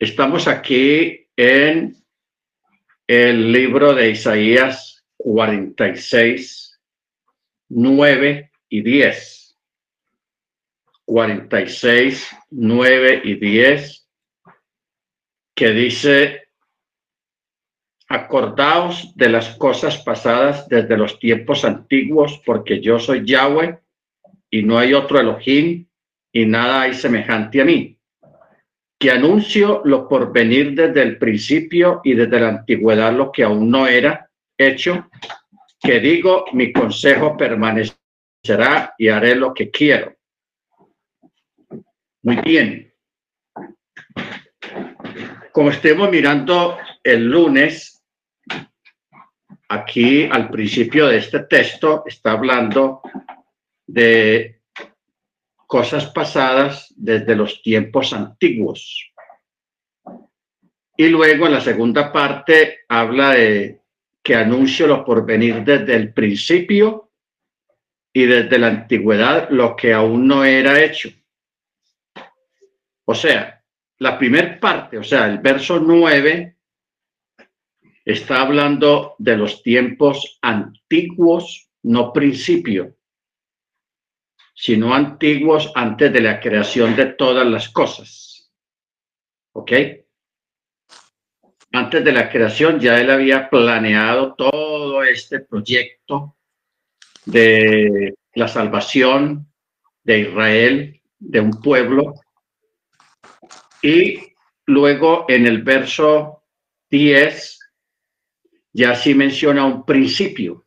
Estamos aquí en el libro de Isaías 46, 9 y 10. 46, 9 y 10, que dice, acordaos de las cosas pasadas desde los tiempos antiguos, porque yo soy Yahweh y no hay otro Elohim y nada hay semejante a mí que anuncio lo por venir desde el principio y desde la antigüedad lo que aún no era hecho, que digo, mi consejo permanecerá y haré lo que quiero. Muy bien. Como estemos mirando el lunes, aquí al principio de este texto está hablando de cosas pasadas desde los tiempos antiguos. Y luego en la segunda parte habla de que anuncio lo por venir desde el principio y desde la antigüedad lo que aún no era hecho. O sea, la primera parte, o sea, el verso 9 está hablando de los tiempos antiguos, no principio sino antiguos antes de la creación de todas las cosas. ¿Ok? Antes de la creación ya él había planeado todo este proyecto de la salvación de Israel, de un pueblo. Y luego en el verso 10 ya sí menciona un principio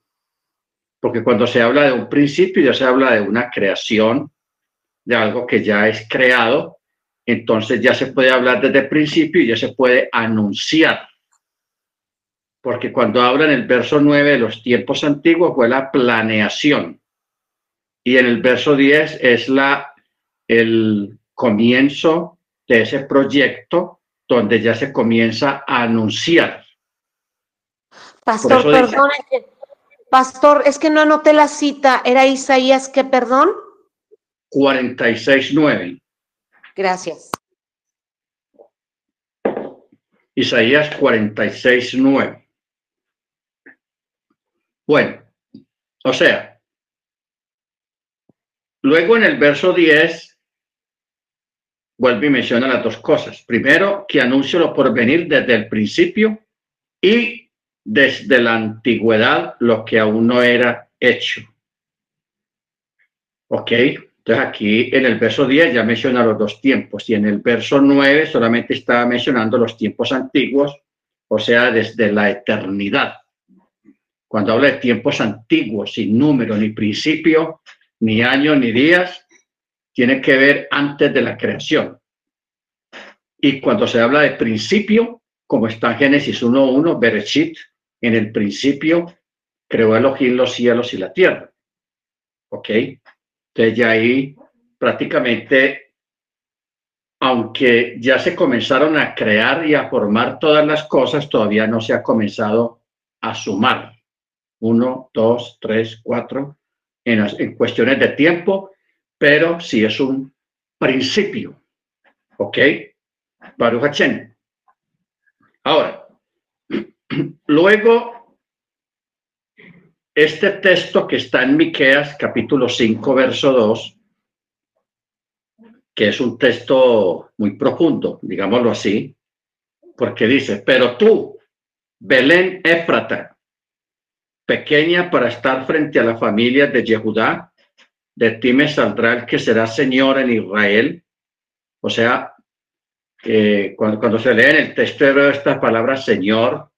porque cuando se habla de un principio ya se habla de una creación, de algo que ya es creado, entonces ya se puede hablar desde el principio y ya se puede anunciar. Porque cuando habla en el verso 9 de los tiempos antiguos fue la planeación y en el verso 10 es la el comienzo de ese proyecto donde ya se comienza a anunciar. Pastor, perdone Pastor, es que no anoté la cita. ¿Era Isaías qué, perdón? 46.9. Gracias. Isaías 46.9. Bueno, o sea, luego en el verso 10 vuelve y menciona las dos cosas. Primero, que anuncio lo por venir desde el principio y desde la antigüedad lo que aún no era hecho. ¿Ok? Entonces aquí en el verso 10 ya menciona los dos tiempos y en el verso 9 solamente está mencionando los tiempos antiguos, o sea, desde la eternidad. Cuando habla de tiempos antiguos, sin número, ni principio, ni año, ni días, tiene que ver antes de la creación. Y cuando se habla de principio, como está en Génesis 1.1, Bereshit, en el principio creó Elohim los cielos y la tierra. ¿Ok? Entonces ya ahí prácticamente, aunque ya se comenzaron a crear y a formar todas las cosas, todavía no se ha comenzado a sumar. Uno, dos, tres, cuatro, en, en cuestiones de tiempo, pero sí es un principio. ¿Ok? Baruch Ahora, Luego, este texto que está en Miqueas, capítulo 5, verso 2, que es un texto muy profundo, digámoslo así, porque dice, pero tú, Belén Éfrata, pequeña para estar frente a la familia de Yehudá, de ti me saldrá el que será Señor en Israel. O sea, eh, cuando, se lee en el texto hebreo esta palabra Señor,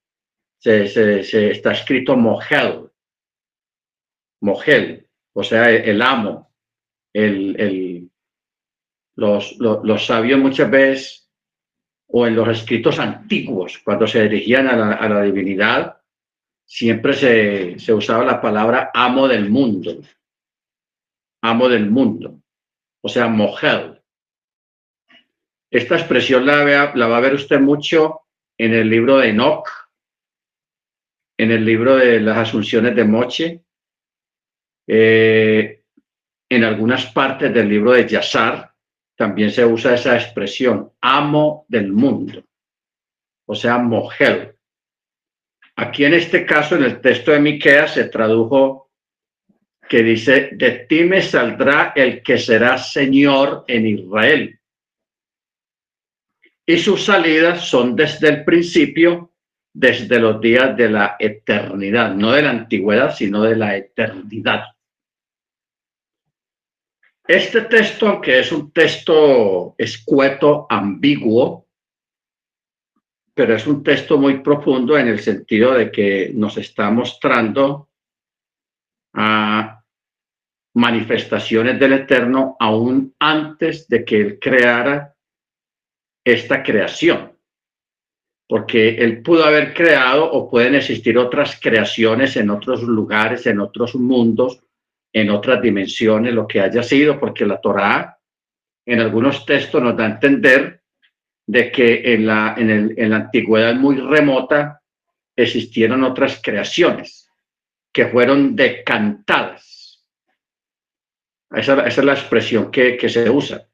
se, está escrito Mogel, Mogel, o sea, el, amo, el, el los, los, sabios muchas veces, o en los escritos antiguos, cuando se dirigían a la, a la divinidad, siempre se, se, usaba la palabra amo del mundo, amo del mundo, o sea, Mogel. Esta expresión la, la va a ver usted mucho en el libro de Enoch, en el libro de las Asunciones de Moche, eh, en algunas partes del libro de Yazar, también se usa esa expresión, amo del mundo, o sea, mujer. Aquí en este caso, en el texto de Miqueas, se tradujo que dice, de ti me saldrá el que será Señor en Israel. Y sus salidas son desde el principio, desde los días de la eternidad, no de la antigüedad, sino de la eternidad. Este texto, aunque es un texto escueto, ambiguo, pero es un texto muy profundo en el sentido de que nos está mostrando a manifestaciones del Eterno aún antes de que Él creara esta creación. Porque Él pudo haber creado o pueden existir otras creaciones en otros lugares, en otros mundos, en otras dimensiones, lo que haya sido, porque la Torá en algunos textos nos da a entender de que en la, en, la antigüedad muy remota existieron otras creaciones que fueron decantadas. Esa, es la expresión que, que, se usa.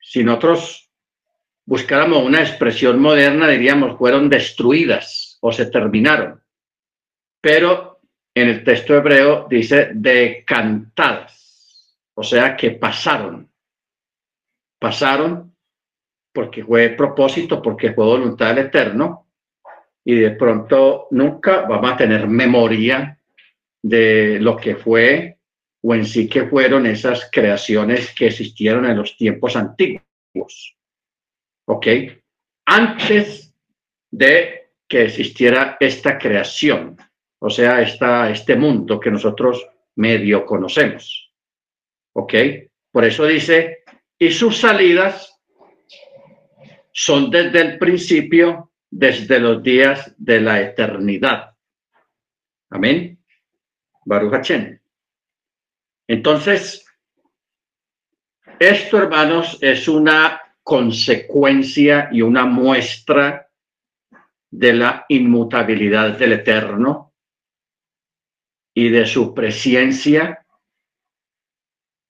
Si nosotros buscáramos una expresión moderna, diríamos fueron destruidas o se terminaron. Pero en el texto hebreo dice decantadas, o sea que pasaron. Pasaron porque fue propósito, porque fue voluntad del Eterno, y de pronto nunca vamos a tener memoria de lo que fue o en sí que fueron esas creaciones que existieron en los tiempos antiguos. ¿Ok? Antes de que existiera esta creación, o sea, esta, este mundo que nosotros medio conocemos. ¿Ok? Por eso dice, y sus salidas son desde el principio, desde los días de la eternidad. Amén. Baruch Entonces, esto, hermanos, es una consecuencia y una muestra de la inmutabilidad del Eterno y de su presencia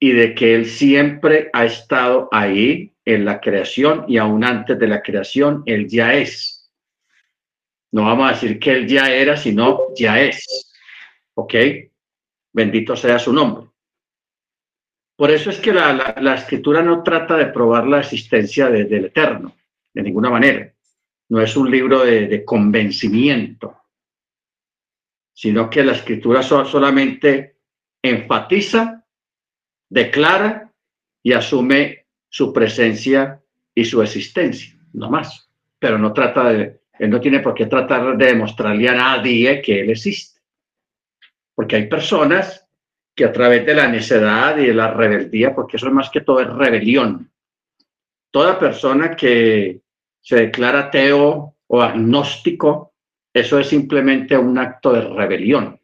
y de que Él siempre ha estado ahí en la creación y aún antes de la creación, Él ya es. No vamos a decir que Él ya era, sino ya es. ¿Ok? Bendito sea su nombre. Por eso es que la, escritura no trata de probar la existencia del eterno, de ninguna manera. No es un libro de, convencimiento, sino que la escritura solamente enfatiza, declara y asume su presencia y su existencia, no más. Pero no trata de, él no tiene por qué tratar de demostrarle a nadie que él existe. Porque hay personas que a través de la necedad y de la rebeldía, porque eso es más que todo es rebelión. Toda persona que se declara ateo o agnóstico, eso es simplemente un acto de rebelión.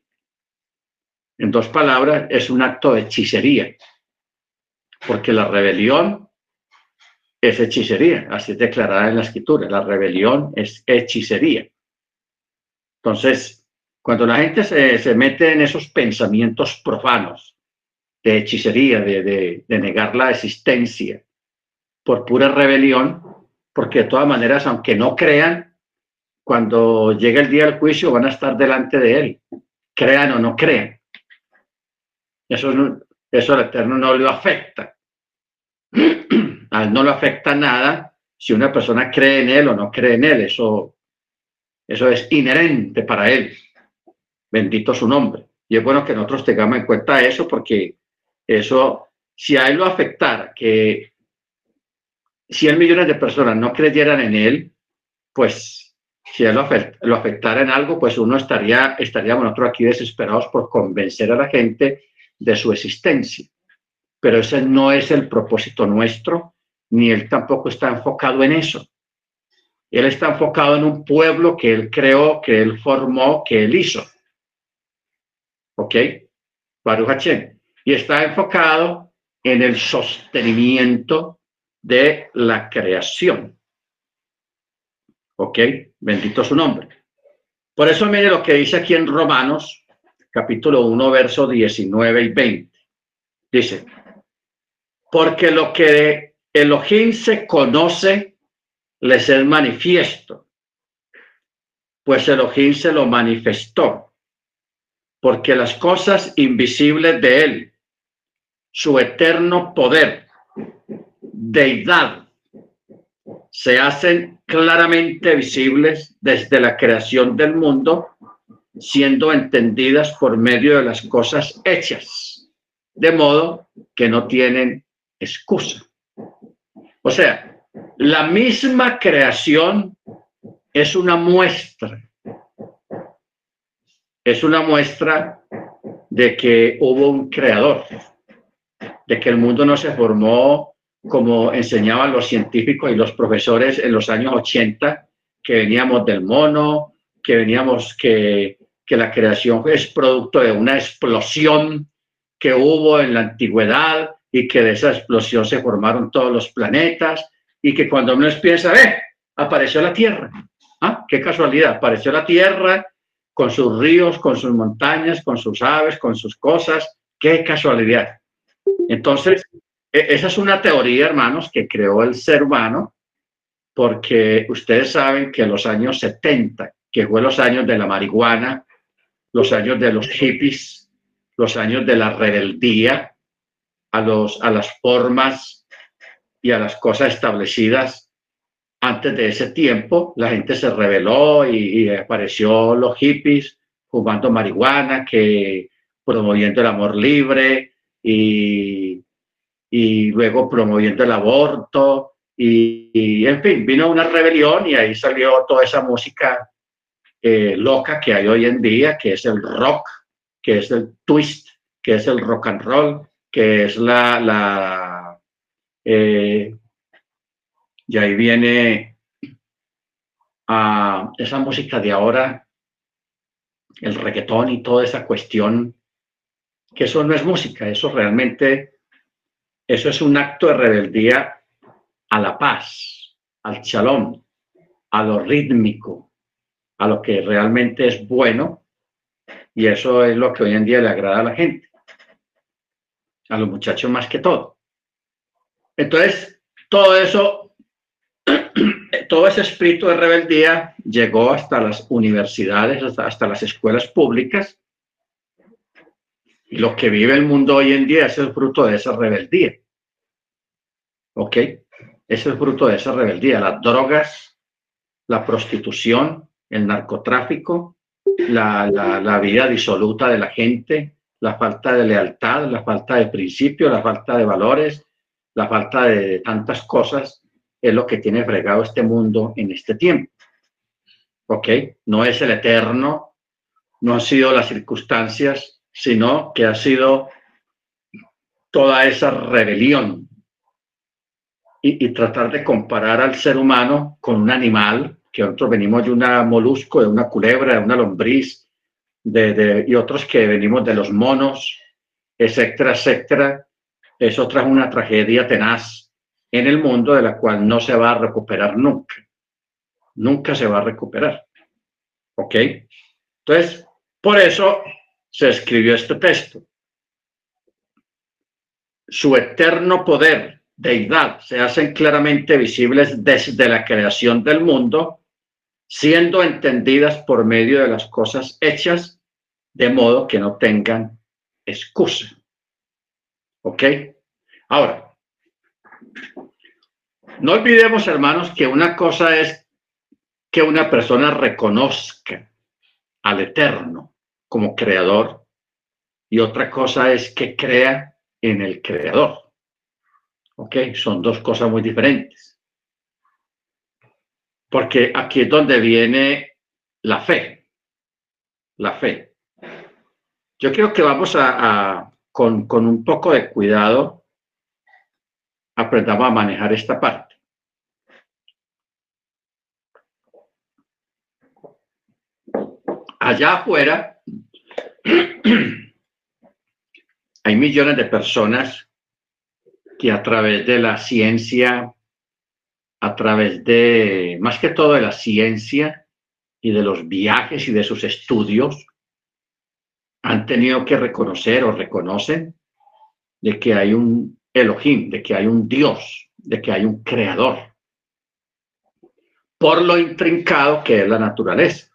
En dos palabras, es un acto de hechicería. Porque la rebelión es hechicería, así es declarada en la escritura. La rebelión es hechicería. Entonces, cuando la gente se, mete en esos pensamientos profanos de hechicería, de, de negar la existencia por pura rebelión, porque de todas maneras, aunque no crean, cuando llegue el día del juicio van a estar delante de él, crean o no crean. Eso, eso al Eterno no le afecta. a él no le afecta nada si una persona cree en él o no cree en él. Eso, eso es inherente para él. Bendito su nombre. Y es bueno que nosotros tengamos en cuenta eso porque eso, si a él lo afectara, que 100 millones de personas no creyeran en él, pues si él lo, afectara en algo, pues uno estaría, estaríamos nosotros aquí desesperados por convencer a la gente de su existencia. Pero ese no es el propósito nuestro ni él tampoco está enfocado en eso. Él está enfocado en un pueblo que él creó, que él formó, que él hizo. ¿Ok? Baruch Y está enfocado en el sostenimiento de la creación. ¿Ok? Bendito su nombre. Por eso mire lo que dice aquí en Romanos, capítulo 1, verso 19 y 20. Dice, Porque lo que Elohim se conoce les es manifiesto, pues Elohim se lo manifestó, porque las cosas invisibles de él, su eterno poder, deidad, se hacen claramente visibles desde la creación del mundo, siendo entendidas por medio de las cosas hechas, de modo que no tienen excusa. O sea, la misma creación es una muestra, es una muestra de que hubo un creador, de que el mundo no se formó como enseñaban los científicos y los profesores en los años 80, que veníamos del mono, que veníamos que, que la creación es producto de una explosión que hubo en la antigüedad y que de esa explosión se formaron todos los planetas y que cuando uno piensa, ¡eh! Apareció la Tierra. ¿Ah? Qué casualidad, apareció la Tierra con sus ríos, con sus montañas, con sus aves, con sus cosas. Qué casualidad. Entonces, e, esa es una teoría, hermanos, que creó el ser humano, porque ustedes saben que los años 70, que fue los años de la marihuana, los años de los hippies, los años de la rebeldía a, los, a las formas y a las cosas establecidas antes de ese tiempo, la gente se rebeló y, y los hippies fumando marihuana, que promoviendo el amor libre y y luego promoviendo el aborto y, en fin, vino una rebelión y ahí salió toda esa música eh, loca que hay hoy en día, que es el rock, que es el twist, que es el rock and roll, que es la... la eh, y ahí viene a esa música de ahora, el reggaetón y toda esa cuestión, que eso no es música, eso realmente eso es un acto de rebeldía a la paz, al shalom, a lo rítmico, a lo que realmente es bueno. Y eso es lo que hoy en día le agrada a la gente, a los muchachos más que todo. Entonces, todo eso, todo ese espíritu de rebeldía llegó hasta las universidades, hasta, las escuelas públicas. Y lo que vive el mundo hoy en día es el fruto de esa rebeldía. ¿Ok? Es el fruto de esa rebeldía. Las drogas, la prostitución, el narcotráfico, la, vida disoluta de la gente, la falta de lealtad, la falta de principios, la falta de valores, la falta de tantas cosas, es lo que tiene fregado este mundo en este tiempo. ¿Ok? No es el eterno, no han sido las circunstancias, sino que ha sido toda esa rebelión y, tratar de comparar al ser humano con un animal, que nosotros venimos de una molusco, de una culebra, de una lombriz, de, y otros que venimos de los monos, etcétera, etcétera, es otra una tragedia tenaz en el mundo de la cual no se va a recuperar nunca. Nunca se va a recuperar. ¿Ok? Entonces, por eso se escribió este texto. Su eterno poder deidad se hacen claramente visibles desde la creación del mundo, siendo entendidas por medio de las cosas hechas, de modo que no tengan excusa. ¿Ok? Ahora, no olvidemos, hermanos, que una cosa es que una persona reconozca al Eterno como creador y otra cosa es que crea en el creador. ¿Ok? Son dos cosas muy diferentes. Porque aquí es donde viene la fe. La fe. Yo creo que vamos a, con, con un poco de cuidado, aprendamos a manejar esta parte. Allá afuera hay millones de personas que a través de la ciencia, a través de, más que todo de la ciencia y de los viajes y de sus estudios, han tenido que reconocer o reconocen de que hay un Elohim, de que hay un Dios, de que hay un creador, por lo intrincado que es la naturaleza.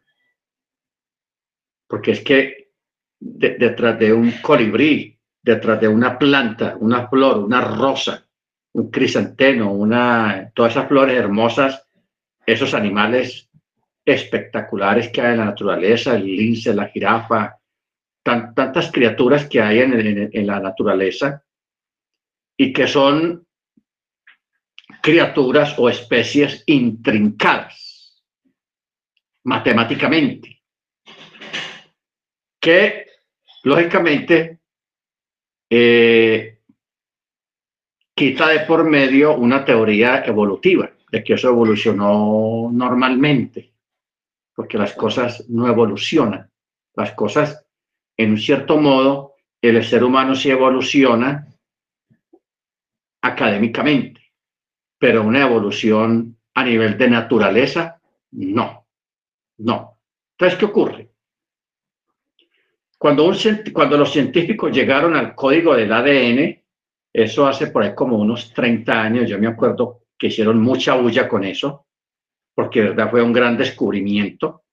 Porque es que detrás de un colibrí, detrás de una planta, una flor, una rosa, un crisanteno, una, todas esas flores hermosas, esos animales espectaculares que hay en la naturaleza, el lince, la jirafa, tantas criaturas que hay en, la naturaleza y que son criaturas o especies intrincadas matemáticamente, que lógicamente eh, quita de por medio una teoría evolutiva de que eso evolucionó normalmente, porque las cosas no evolucionan, las cosas en un cierto modo, el ser humano sí evoluciona académicamente, pero una evolución a nivel de naturaleza, no, no. Entonces, ¿qué ocurre? Cuando, los científicos llegaron al código del ADN, eso hace por ahí como unos 30 años, yo me acuerdo que hicieron mucha bulla con eso, porque verdad fue un gran descubrimiento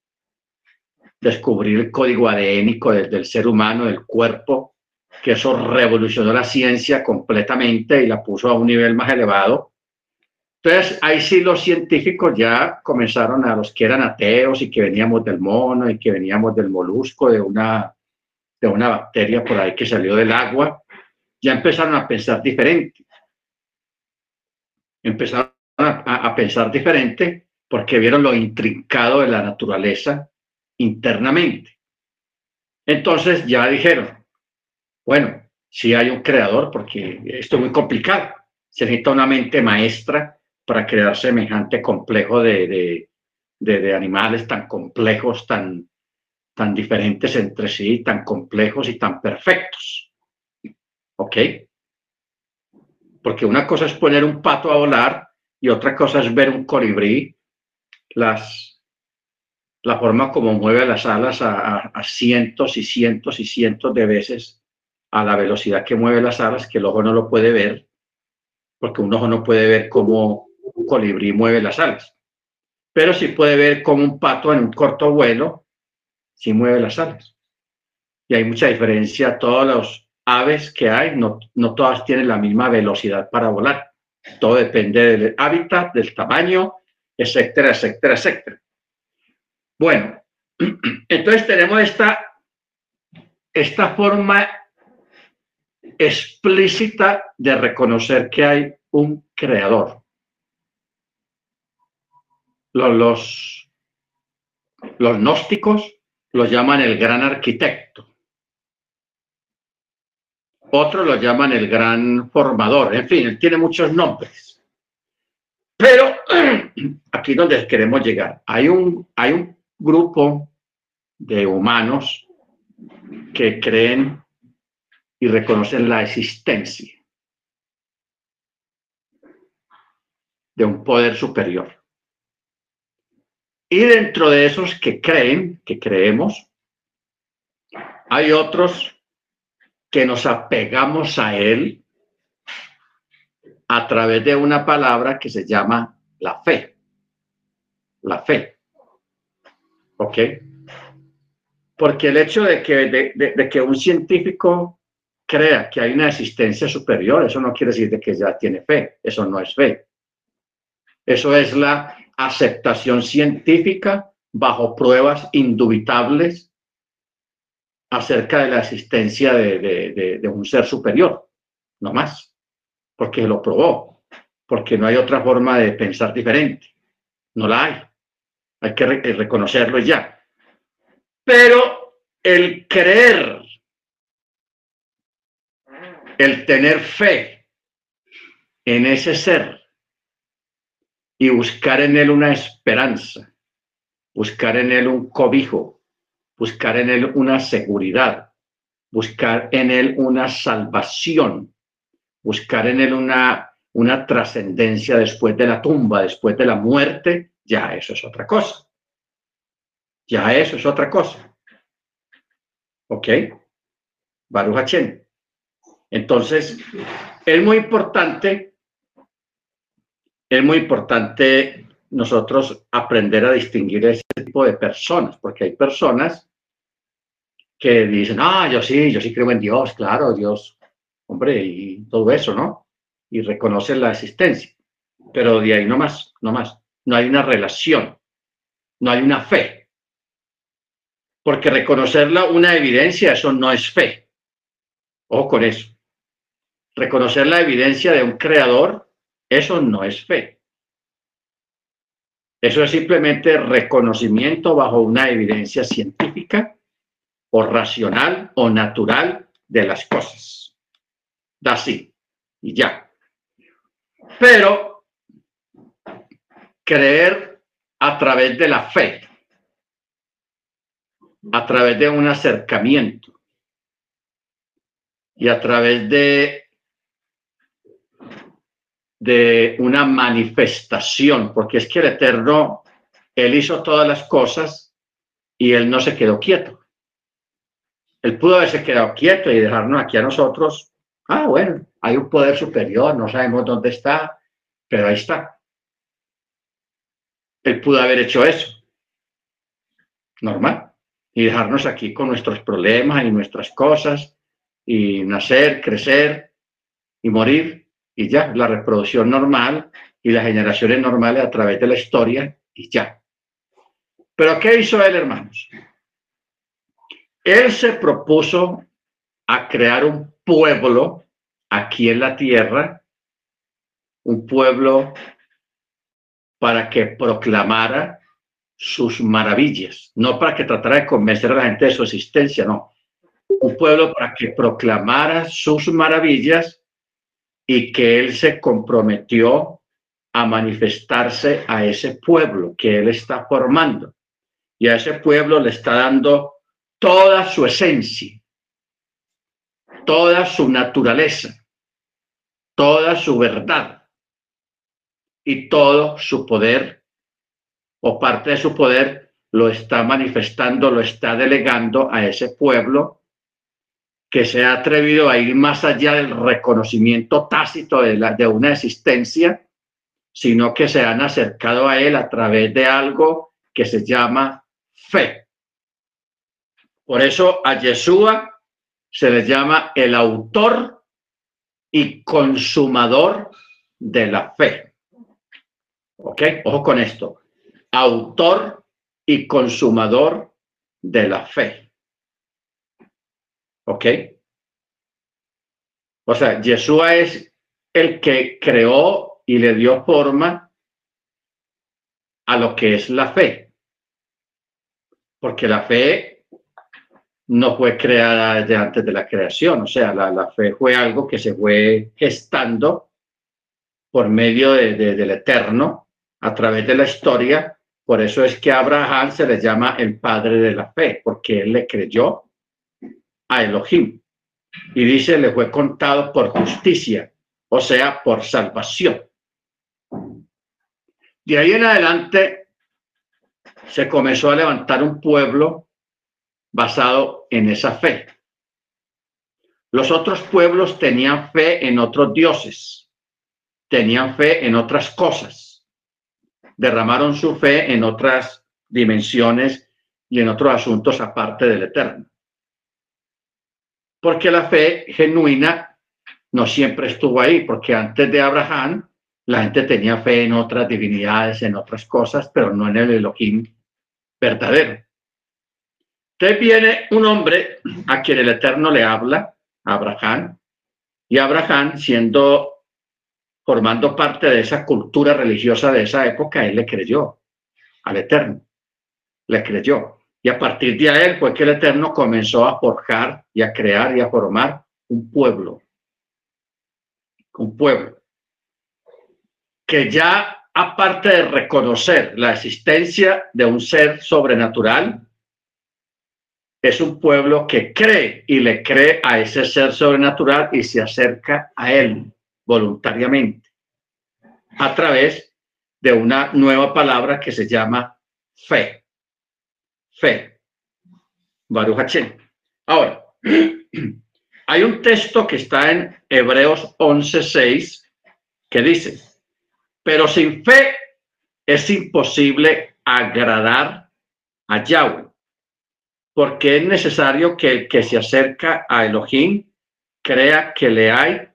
descubrir el código adénico del, ser humano, del cuerpo, que eso revolucionó la ciencia completamente y la puso a un nivel más elevado. Entonces, ahí sí los científicos ya comenzaron a los que eran ateos y que veníamos del mono y que veníamos del molusco, de una, de una bacteria por ahí que salió del agua, ya empezaron a pensar diferente. Empezaron a, a pensar diferente porque vieron lo intrincado de la naturaleza internamente. Entonces ya dijeron, bueno, si hay un creador, porque esto es muy complicado, se necesita una mente maestra para crear semejante complejo de, de, animales tan complejos, tan, tan diferentes entre sí, tan complejos y tan perfectos. ¿Ok? Porque una cosa es poner un pato a volar y otra cosa es ver un colibrí, las la forma como mueve las alas a, cientos y cientos y cientos de veces a la velocidad que mueve las alas, que el ojo no lo puede ver, porque un ojo no puede ver cómo un colibrí mueve las alas, pero sí puede ver cómo un pato en un corto vuelo sí mueve las alas. Y hay mucha diferencia, todas las aves que hay, no, no todas tienen la misma velocidad para volar. Todo depende del hábitat, del tamaño, etcétera, etcétera, etcétera. Bueno, entonces tenemos esta, esta forma explícita de reconocer que hay un creador. Los, los, gnósticos lo llaman el gran arquitecto. Otros lo llaman el gran formador. En fin, tiene muchos nombres. Pero aquí donde queremos llegar, hay un, hay un grupo de humanos que creen y reconocen la existencia de un poder superior. Y dentro de esos que creen, que creemos, hay otros que nos apegamos a él a través de una palabra que se llama la fe. La fe. ¿Ok? Porque el hecho de que, de, que un científico crea que hay una existencia superior, eso no quiere decir que ya tiene fe, eso no es fe. Eso es la aceptación científica bajo pruebas indubitables acerca de la existencia de, de, un ser superior, no más, porque lo probó, porque no hay otra forma de pensar diferente, no la hay hay que reconocerlo ya. Pero el creer, el tener fe en ese ser y buscar en él una esperanza, buscar en él un cobijo, buscar en él una seguridad, buscar en él una salvación, buscar en él una, una trascendencia después de la tumba, después de la muerte, ya eso es otra cosa. Ya eso es otra cosa. ¿Ok? Baruch Entonces, es muy importante, es muy importante nosotros aprender a distinguir ese tipo de personas, porque hay personas que dicen, ah, yo sí, yo sí creo en Dios, claro, Dios, hombre, y todo eso, ¿no? Y reconocen la existencia. Pero de ahí no más, no más. No hay una relación, no hay una fe. Porque reconocerla una evidencia, eso no es fe. Ojo con eso. Reconocer la evidencia de un creador, eso no es fe. Eso es simplemente reconocimiento bajo una evidencia científica o racional o natural de las cosas. Da así y ya. Pero creer a través de la fe, a través de un acercamiento y a través de de una manifestación, porque es que el Eterno, Él hizo todas las cosas y Él no se quedó quieto. Él pudo haberse quedado quieto y dejarnos aquí a nosotros. Ah, bueno, hay un poder superior, no sabemos dónde está, pero ahí está. Él pudo haber hecho eso. Normal. Y dejarnos aquí con nuestros problemas y nuestras cosas, y nacer, crecer y morir, y ya, la reproducción normal y las generaciones normales a través de la historia, y ya. Pero ¿qué hizo él, hermanos? Él se propuso a crear un pueblo aquí en la tierra, un pueblo para que proclamara sus maravillas, no para que tratara de convencer a la gente de su existencia, no. Un pueblo para que proclamara sus maravillas y que él se comprometió a manifestarse a ese pueblo que él está formando. Y a ese pueblo le está dando toda su esencia, toda su naturaleza, toda su verdad y todo su poder o parte de su poder lo está manifestando, lo está delegando a ese pueblo que se ha atrevido a ir más allá del reconocimiento tácito de, una existencia, sino que se han acercado a él a través de algo que se llama fe. Por eso a Yeshua se le llama el autor y consumador de la fe. ¿Ok? Ojo con esto. Autor y consumador de la fe. ¿Ok? O sea, Yeshua es el que creó y le dio forma a lo que es la fe. Porque la fe no fue creada desde antes de la creación, o sea, la, fe fue algo que se fue gestando por medio de, del eterno a través de la historia. Por eso es que a Abraham se le llama el padre de la fe, porque él le creyó a Elohim. Y dice, le fue contado por justicia, o sea, por salvación. De ahí en adelante se comenzó a levantar un pueblo basado en esa fe. Los otros pueblos tenían fe en otros dioses, tenían fe en otras cosas, derramaron su fe en otras dimensiones y en otros asuntos aparte del eterno. Porque la fe genuina no siempre estuvo ahí, porque antes de Abraham la gente tenía fe en otras divinidades, en otras cosas, pero no en el Elohim verdadero. Entonces viene un hombre a quien el Eterno le habla, Abraham, y Abraham, siendo, formando parte de esa cultura religiosa de esa época, él le creyó al Eterno, le creyó. Y a partir de él fue que el Eterno comenzó a forjar y a crear y a formar un pueblo, un pueblo que ya aparte de reconocer la existencia de un ser sobrenatural, es un pueblo que cree y le cree a ese ser sobrenatural y se acerca a él voluntariamente a través de una nueva palabra que se llama fe. Fe. Baruch Ahora, hay un texto que está en Hebreos 11:6 que dice, pero sin fe es imposible agradar a Yahweh, porque es necesario que el que se acerca a Elohim crea que le hay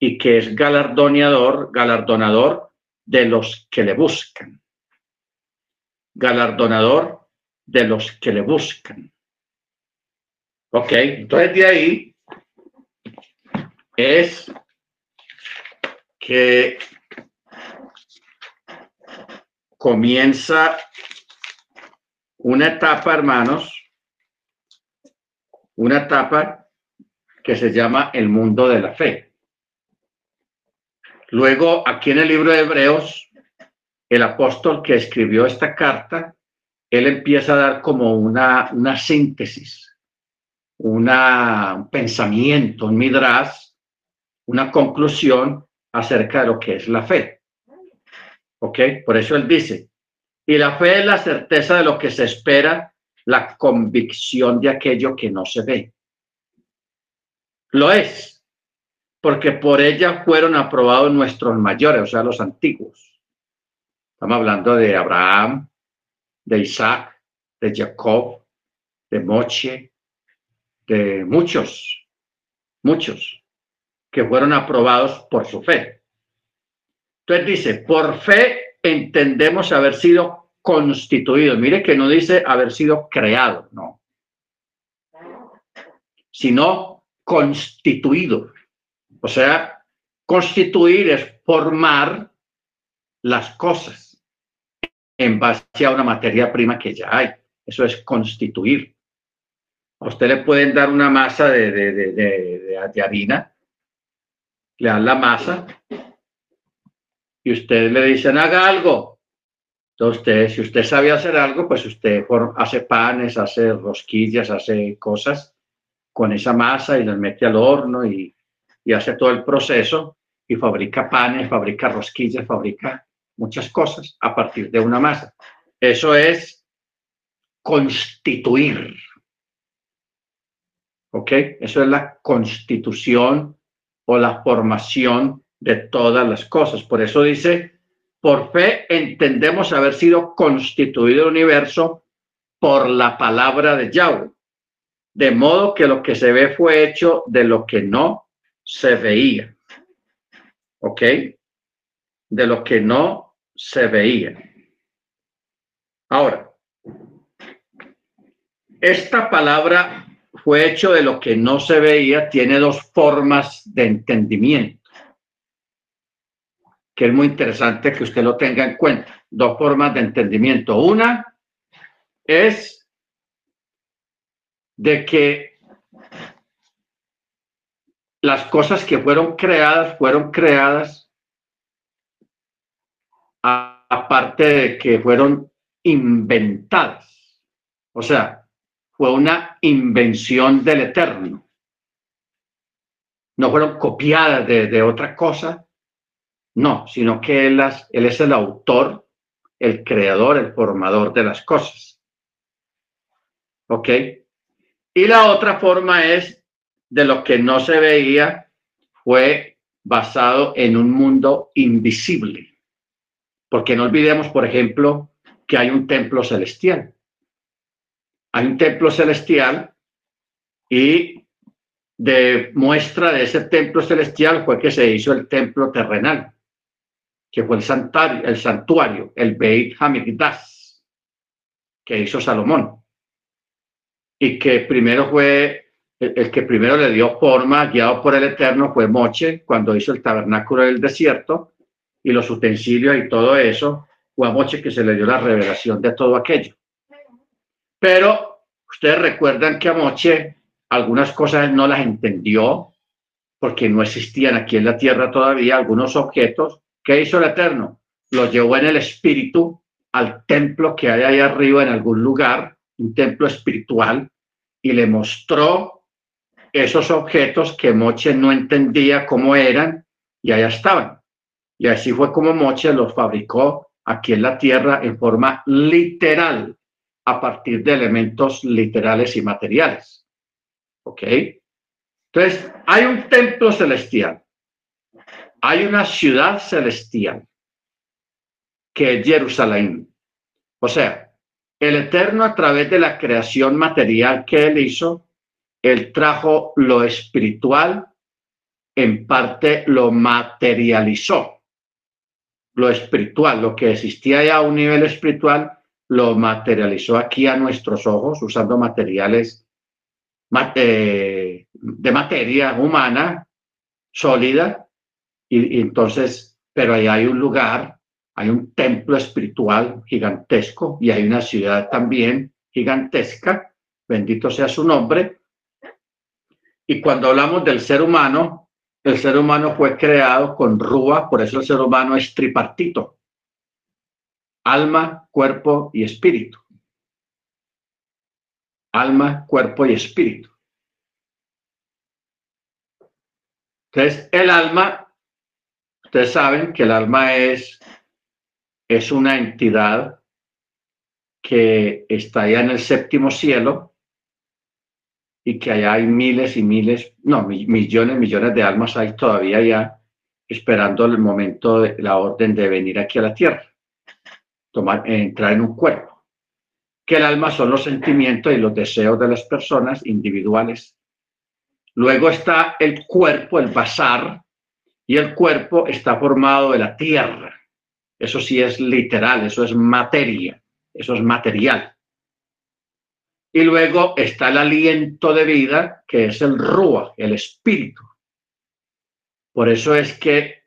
y que es galardonador, galardonador de los que le buscan. Galardonador de los que le buscan. Ok, entonces de ahí es que comienza una etapa, hermanos, una etapa que se llama el mundo de la fe. Luego, aquí en el libro de Hebreos, el apóstol que escribió esta carta, él empieza a dar como una, una síntesis, un pensamiento, un midrash, una conclusión acerca de lo que es la fe. ¿Ok? Por eso él dice, y la fe es la certeza de lo que se espera, la convicción de aquello que no se ve. Lo es, porque por ella fueron aprobados nuestros mayores, o sea, los antiguos. Estamos hablando de Abraham, de Isaac, de Jacob, de Moche, de muchos, muchos que fueron aprobados por su fe. Entonces dice, por fe entendemos haber sido constituidos. Mire que no dice haber sido creado, no. Sino constituido. O sea, constituir es formar las cosas en base a una materia prima que ya hay. Eso es constituir. A usted le pueden dar una masa de, de, de, de harina le dan la masa y ustedes le dicen haga algo. Entonces, usted, si usted sabe hacer algo, pues usted hace panes, hace rosquillas, hace cosas con esa masa y las mete al horno y, y hace todo el proceso y fabrica panes, fabrica rosquillas, fabrica muchas cosas a partir de una masa. Eso es constituir. ¿Ok? Eso es la constitución o la formación de todas las cosas. Por eso dice, por fe entendemos haber sido constituido el universo por la palabra de Yahweh, de modo que lo que se ve fue hecho de lo que no se veía. ¿Ok? De lo que no se veía. Ahora, esta palabra fue hecho de lo que no se veía, tiene dos formas de entendimiento, que es muy interesante que usted lo tenga en cuenta. Dos formas de entendimiento. Una es de que las cosas que fueron creadas fueron creadas aparte de que fueron inventadas. O sea, fue una invención del Eterno. No fueron copiadas de, otra cosa, no, sino que él, las, él es el autor, el creador, el formador de las cosas. ¿Ok? Y la otra forma es de lo que no se veía, fue basado en un mundo invisible. Porque no olvidemos, por ejemplo, que hay un templo celestial hay un templo celestial y de muestra de ese templo celestial fue que se hizo el templo terrenal, que fue el santuario, el, santuario, el Beit Hamikdash, que hizo Salomón. Y que primero fue, el, que primero le dio forma, guiado por el Eterno, fue Moche, cuando hizo el tabernáculo del desierto y los utensilios y todo eso, fue a Moche que se le dio la revelación de todo aquello. Pero ustedes recuerdan que a Moche algunas cosas no las entendió porque no existían aquí en la tierra todavía algunos objetos. ¿Qué hizo el Eterno? Los llevó en el espíritu al templo que hay ahí arriba en algún lugar, un templo espiritual, y le mostró esos objetos que Moche no entendía cómo eran y allá estaban. Y así fue como Moche los fabricó aquí en la tierra en forma literal a partir de elementos literales y materiales. ¿Ok? Entonces hay un templo celestial, hay una ciudad celestial, que es Jerusalén. O sea, el Eterno a través de la creación material que Él hizo, Él trajo lo espiritual, en parte lo materializó. Lo espiritual, lo que existía ya a un nivel espiritual, lo materializó aquí a nuestros ojos usando materiales eh, de materia humana sólida. Y, y entonces, pero ahí hay un lugar hay un templo espiritual gigantesco y hay una ciudad también gigantesca, bendito sea su nombre. Y cuando hablamos del ser humano, el ser humano fue creado con rúa, por eso el ser humano es tripartito, alma, cuerpo y espíritu. Alma, cuerpo y espíritu. Entonces, el alma, ustedes saben que el alma es es una entidad que está allá en el séptimo cielo y que allá hay miles y miles, no, millones, millones de almas hay todavía ya esperando el momento de la orden de venir aquí a la tierra, tomar, entrar en un cuerpo. Que el alma son los sentimientos y los deseos de las personas individuales. Luego está el cuerpo, el bazar, y el cuerpo está formado de la tierra eso sí es literal, eso es materia, eso es material. Y luego está el aliento de vida, que es el rúa, el espíritu. Por eso es que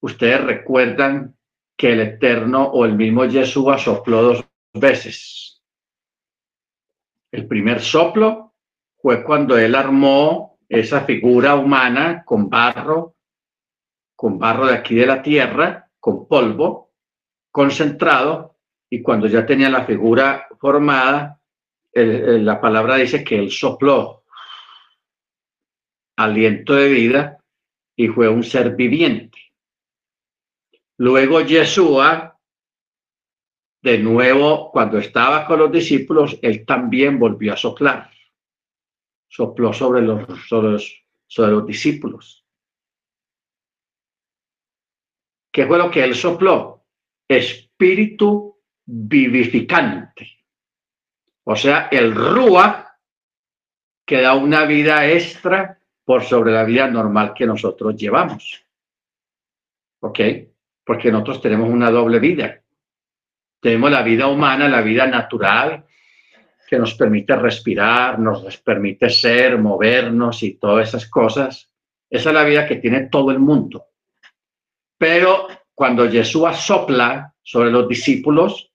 ustedes recuerdan que el Eterno o el mismo Yeshua sopló dos veces. El primer soplo fue cuando él armó esa figura humana con barro, con barro de aquí de la tierra, con polvo concentrado y cuando ya tenía la figura formada, la palabra dice que él sopló aliento de vida y fue un ser viviente. Luego Yeshua, de nuevo, cuando estaba con los discípulos, él también volvió a soplar. Sopló sobre los, sobre los discípulos. ¿Qué fue lo que él sopló? Espíritu vivificante. O sea, el Rúa que da una vida extra por sobre la vida normal que nosotros llevamos. ¿Ok? Porque nosotros tenemos una doble vida. Tenemos la vida humana, la vida natural, que nos permite respirar, nos permite ser, movernos y todas esas cosas. Esa es la vida que tiene todo el mundo. Pero cuando Jesús sopla sobre los discípulos,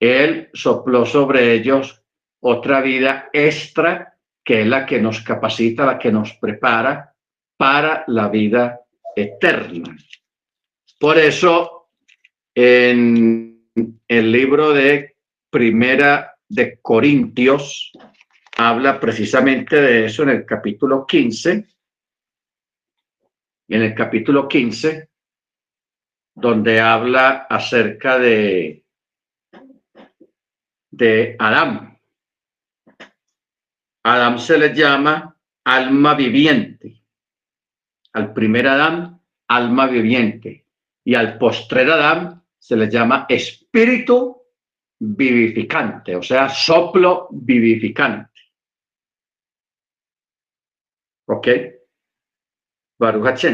Él sopló sobre ellos otra vida extra que es la que nos capacita, la que nos prepara para la vida eterna. Por eso, en el libro de Primera de Corintios, habla precisamente de eso en el capítulo 15, en el capítulo 15, donde habla acerca de, de Adán. Adán se le llama alma viviente. Al primer Adán, alma viviente. Y al postrer Adán se le llama espíritu vivificante, o sea, soplo vivificante. ¿Ok? Baruch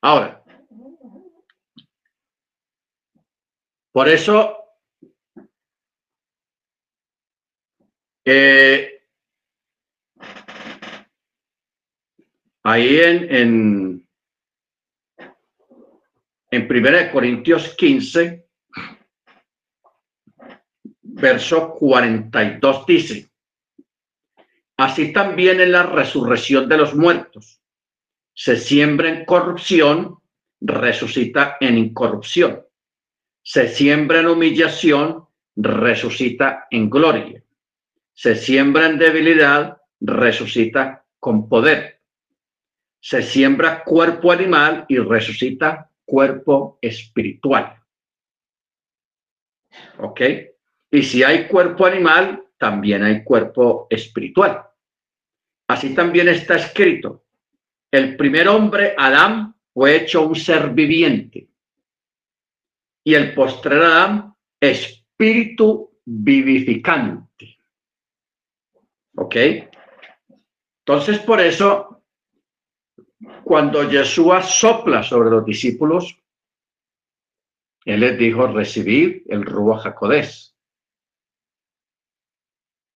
Ahora, por eso, eh, ahí en, en, en 1 Corintios 15, verso 42 dice, así también en la resurrección de los muertos se siembra en corrupción, resucita en incorrupción. Se siembra en humillación, resucita en gloria. Se siembra en debilidad, resucita con poder. Se siembra cuerpo animal y resucita cuerpo espiritual. ¿Ok? Y si hay cuerpo animal, también hay cuerpo espiritual. así también está escrito. El primer hombre, Adán, fue hecho un ser viviente. Y el postrer Adán, espíritu vivificante. ¿Ok? Entonces, por eso, cuando Yeshua sopla sobre los discípulos, él les dijo, recibir el Ruach HaKodesh.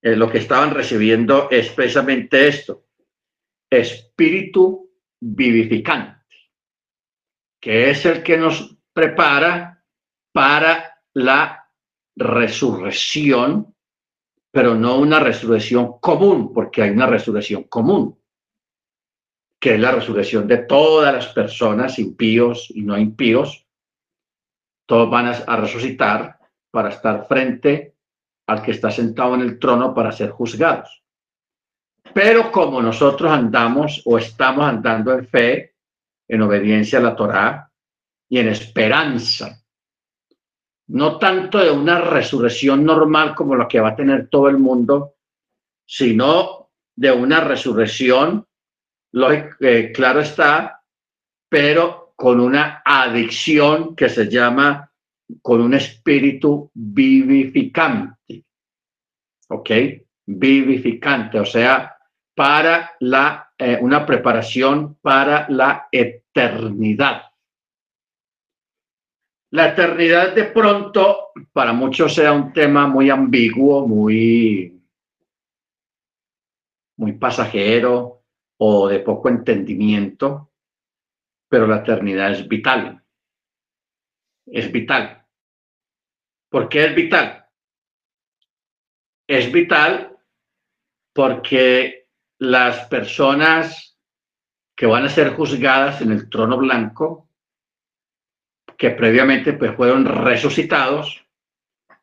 Eh, lo que estaban recibiendo es precisamente esto, espíritu vivificante, que es el que nos prepara para la resurrección, pero no una resurrección común, porque hay una resurrección común, que es la resurrección de todas las personas, impíos y no impíos, todos van a, resucitar para estar frente al que está sentado en el trono para ser juzgados. Pero como nosotros andamos o estamos andando en fe, en obediencia a la Torá y en esperanza, no tanto de una resurrección normal como la que va a tener todo el mundo, sino de una resurrección, eh, claro está, pero con una adicción que se llama con un espíritu vivificante. ¿Ok? Vivificante, o sea, para la, eh, una preparación para la eternidad. La eternidad de pronto para muchos sea un tema muy ambiguo, muy, muy pasajero o de poco entendimiento pero la eternidad es vital. Es vital. ¿Por qué es vital? Es vital porque las personas que van a ser juzgadas en el trono blanco, que previamente pues, fueron resucitados,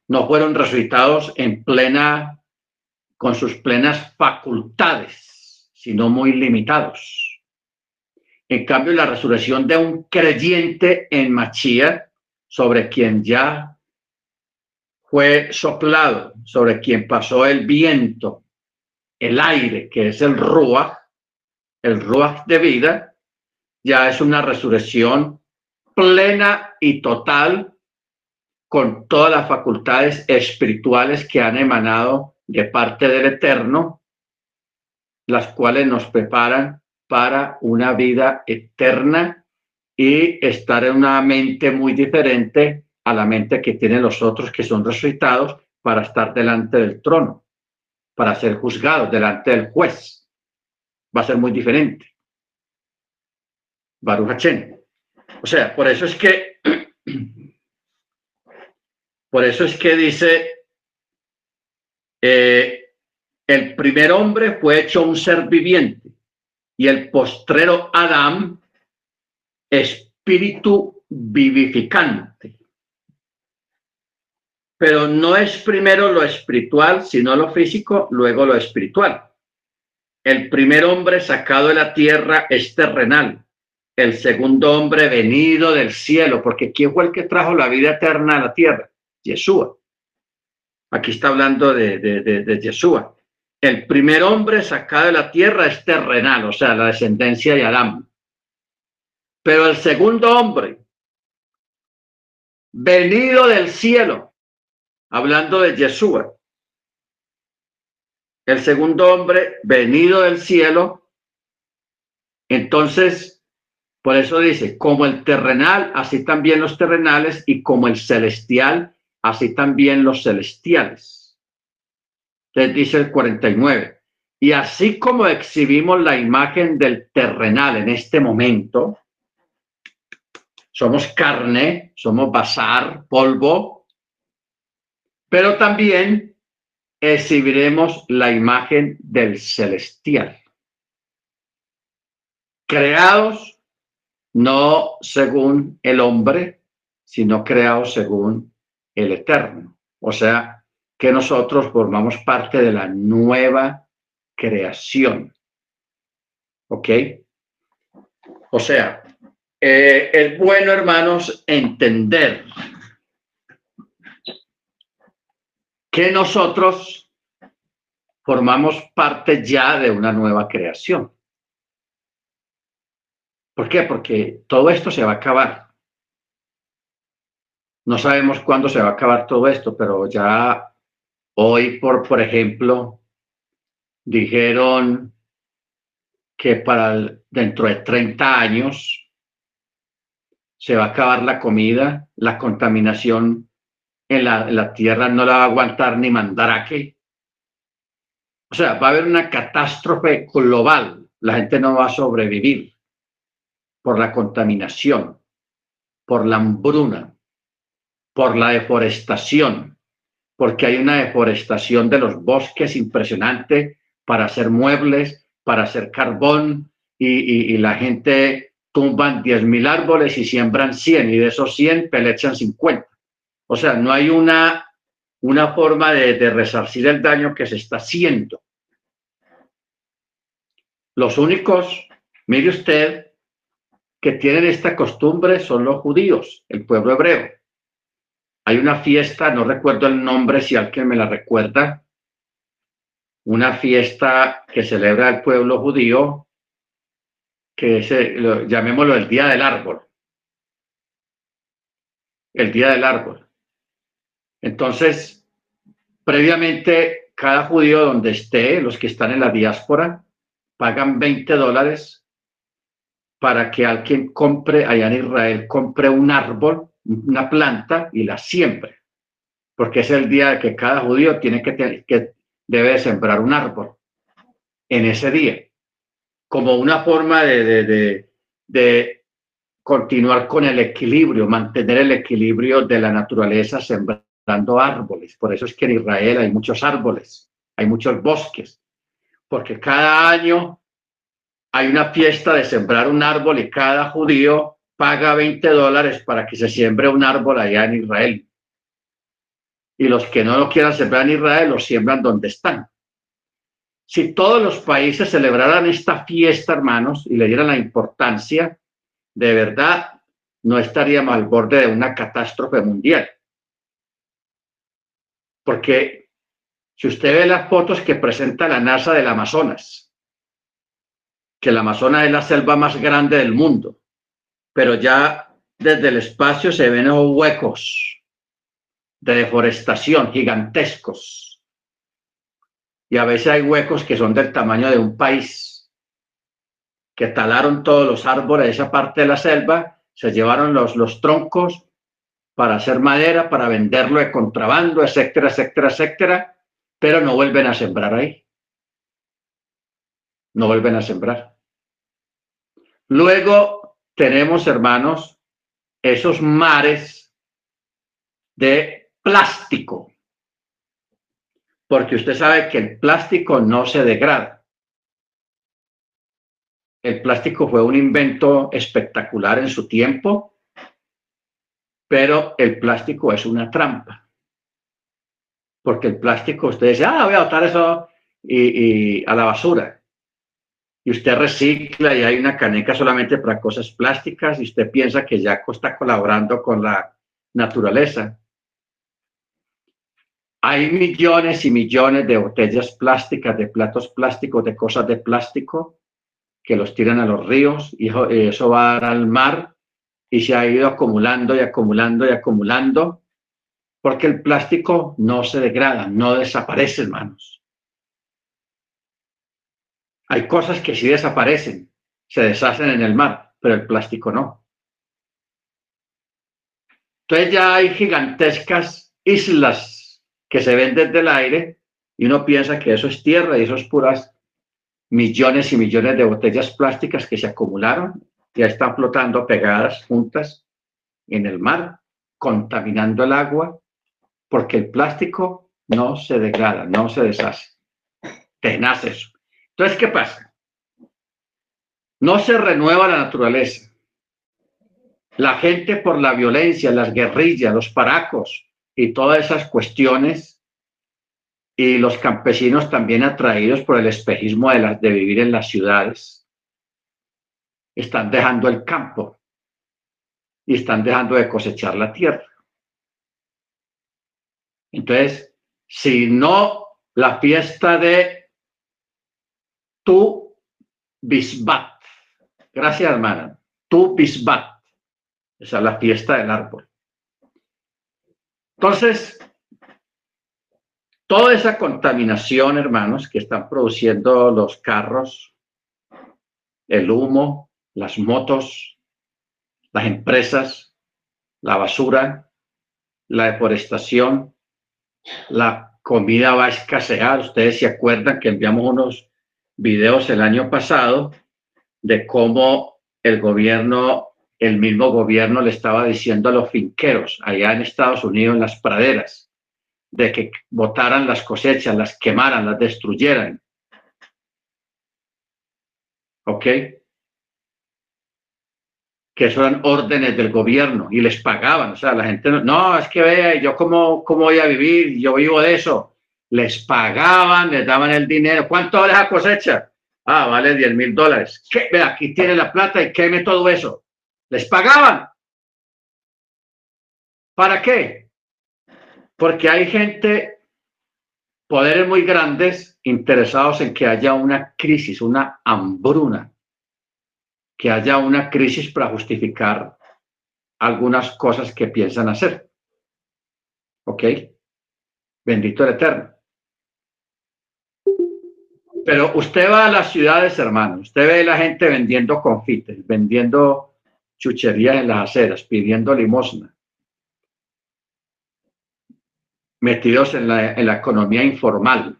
no fueron resucitados en plena, con sus plenas facultades, sino muy limitados. En cambio, la resurrección de un creyente en Machía, sobre quien ya fue soplado, sobre quien pasó el viento, el aire, que es el Ruach, el Ruach de vida, ya es una resurrección plena y total con todas las facultades espirituales que han emanado de parte del Eterno, las cuales nos preparan para una vida eterna y estar en una mente muy diferente a la mente que tienen los otros que son resucitados para estar delante del trono, para ser juzgados delante del juez. Va a ser muy diferente. Baruch O sea, por eso es que, por eso es que dice, eh, el primer hombre fue hecho un ser viviente y el postrero Adán, espíritu vivificante. Pero no es primero lo espiritual, sino lo físico, luego lo espiritual. El primer hombre sacado de la tierra es terrenal, el segundo hombre venido del cielo, porque ¿quién fue el que trajo la vida eterna a la tierra? Yeshua. Aquí está hablando de, de, de, de Yeshua. El primer hombre sacado de la tierra es terrenal, o sea, la descendencia de Adán. Pero el segundo hombre, venido del cielo, hablando de Yeshua, el segundo hombre venido del cielo, entonces, por eso dice, como el terrenal, así también los terrenales, y como el celestial, así también los celestiales. Entonces dice el 49. Y así como exhibimos la imagen del terrenal en este momento, somos carne, somos bazar, polvo, pero también exhibiremos la imagen del celestial. Creados no según el hombre, sino creados según el eterno. O sea, que nosotros formamos parte de la nueva creación. ¿Ok? O sea, eh, es bueno, hermanos, entender que nosotros formamos parte ya de una nueva creación. ¿Por qué? Porque todo esto se va a acabar. No sabemos cuándo se va a acabar todo esto, pero ya hoy, por, por ejemplo, dijeron que para dentro de 30 años se va a acabar la comida, la contaminación en la, la tierra no la va a aguantar ni mandaraque. O sea, va a haber una catástrofe global. La gente no va a sobrevivir por la contaminación, por la hambruna, por la deforestación, porque hay una deforestación de los bosques impresionante para hacer muebles, para hacer carbón, y, la gente tumban 10.000 árboles y siembran 100, y de esos 100 pelechan 50. O sea, no hay una, una forma de, de resarcir el daño que se está haciendo. Los únicos, mire usted, que tienen esta costumbre son los judíos, el pueblo hebreo. Hay una fiesta, no recuerdo el nombre, si alguien me la recuerda, una fiesta que celebra el pueblo judío, que es, llamémoslo el Día del Árbol. El Día del Árbol. Entonces, previamente, cada judío donde esté, los que están en la diáspora, pagan 20 dólares para que alguien compre allá en Israel, compre un árbol, una planta y la siembre. Porque es el día que cada judío tiene que, que debe sembrar un árbol en ese día, como una forma de, de, de, continuar con el equilibrio, mantener el equilibrio de la naturaleza sembrando árboles. Por eso es que en Israel hay muchos árboles, hay muchos bosques, porque cada año hay una fiesta de sembrar un árbol y cada judío paga 20 dólares para que se siembre un árbol allá en Israel y los que no lo quieran sembrar en Israel lo siembran donde están. Si todos los países celebraran esta fiesta, hermanos, y le la importancia, de verdad no estaríamos al borde de una catástrofe mundial. Porque si usted ve las fotos que presenta la NASA del Amazonas, que el Amazonas es la selva más grande del mundo, pero ya desde el espacio se ven huecos de deforestación gigantescos. Y a veces hay huecos que son del tamaño de un país, que talaron todos los árboles de esa parte de la selva, se llevaron los, los troncos para hacer madera, para venderlo de contrabando, etcétera, etcétera, etcétera, pero no vuelven a sembrar ahí. No vuelven a sembrar. Luego tenemos, hermanos, esos mares de plástico, porque usted sabe que el plástico no se degrada. El plástico fue un invento espectacular en su tiempo, pero el plástico es una trampa. Porque el plástico, usted dice, ah, voy a botar eso a la basura. Y usted recicla y hay una caneca solamente para cosas plásticas y usted piensa que ya está colaborando con la naturaleza. Hay millones y millones de botellas plásticas, de platos plásticos, de cosas de plástico que los tiran a los ríos y eso va al mar y se ha ido acumulando y acumulando y acumulando porque el plástico no se degrada, no desaparece, hermanos. Hay cosas que sí desaparecen, se deshacen en el mar, pero el plástico no. Entonces ya hay gigantescas islas que se ven desde el aire y uno piensa que eso es tierra y eso es puras millones y millones de botellas plásticas que se acumularon, ya están flotando pegadas juntas en el mar, contaminando el agua, porque el plástico no se degrada, no se deshace. Tenaz eso. Entonces, ¿qué pasa? No se renueva la naturaleza. La gente por la violencia, las guerrillas, los paracos, y todas esas cuestiones y los campesinos también atraídos por el espejismo de, de vivir en las ciudades están dejando el campo y están dejando de cosechar la tierra. Entonces, si no la fiesta de Tu Bisbat. Gracias, hermana. Tu Bisbat. Esa es la fiesta del árbol. Entonces, toda esa contaminación, hermanos, que están produciendo los carros, el humo, las motos, las empresas, la basura, la deforestación, la comida va a escasear. Ustedes se acuerdan que enviamos unos videos el año pasado de cómo el gobierno, el mismo gobierno le estaba diciendo a los finqueros allá en Estados Unidos, en las praderas, de que botaran las cosechas, las quemaran, las destruyeran. ¿Ok? que eso eran órdenes del gobierno y les pagaban. O sea, la gente no, es que vea, yo cómo, cómo voy a vivir, yo vivo de eso. Les pagaban, les daban el dinero. ¿Cuánto vale esa cosecha? Ah, vale 10 mil dólares. Vea, aquí tiene la plata y queme todo eso. Les pagaban. ¿Para qué? Porque hay gente, poderes muy grandes, interesados en que haya una crisis, una hambruna que haya una crisis para justificar algunas cosas que piensan hacer. ¿Ok? Bendito el Eterno. Pero usted va a las ciudades, hermano, usted ve a la gente vendiendo confites, vendiendo chucherías en las aceras, pidiendo limosna, metidos en la, economía informal.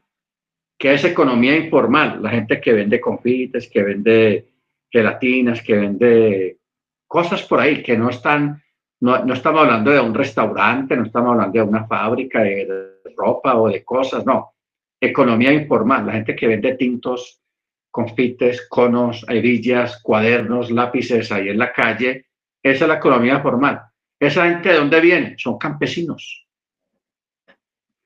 ¿Qué es economía informal? La gente que vende confites, que vende gelatinas, que vende cosas por ahí que no están, no, estamos hablando de un restaurante, no estamos hablando de una fábrica de ropa o de cosas, no. Economía informal, la gente que vende tintos, confites, conos, hebillas, cuadernos, lápices ahí en la calle, esa es la economía formal. ¿Esa gente de dónde viene? Son campesinos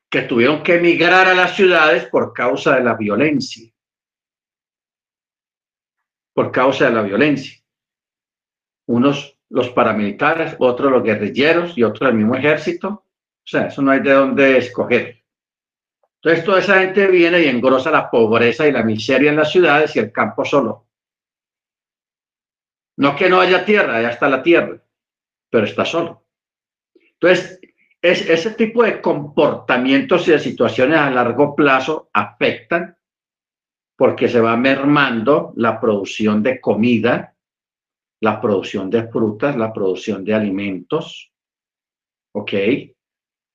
que tuvieron que emigrar a las ciudades por causa de la violencia por causa de la violencia. Unos los paramilitares, otros los guerrilleros y otros el mismo ejército. O sea, eso no hay de dónde escoger. Entonces toda esa gente viene y engrosa la pobreza y la miseria en las ciudades y el campo solo. No que no haya tierra, ya está la tierra, pero está solo. Entonces, es, ese tipo de comportamientos y de situaciones a largo plazo afectan porque se va mermando la producción de comida, la producción de frutas, la producción de alimentos. ¿Ok?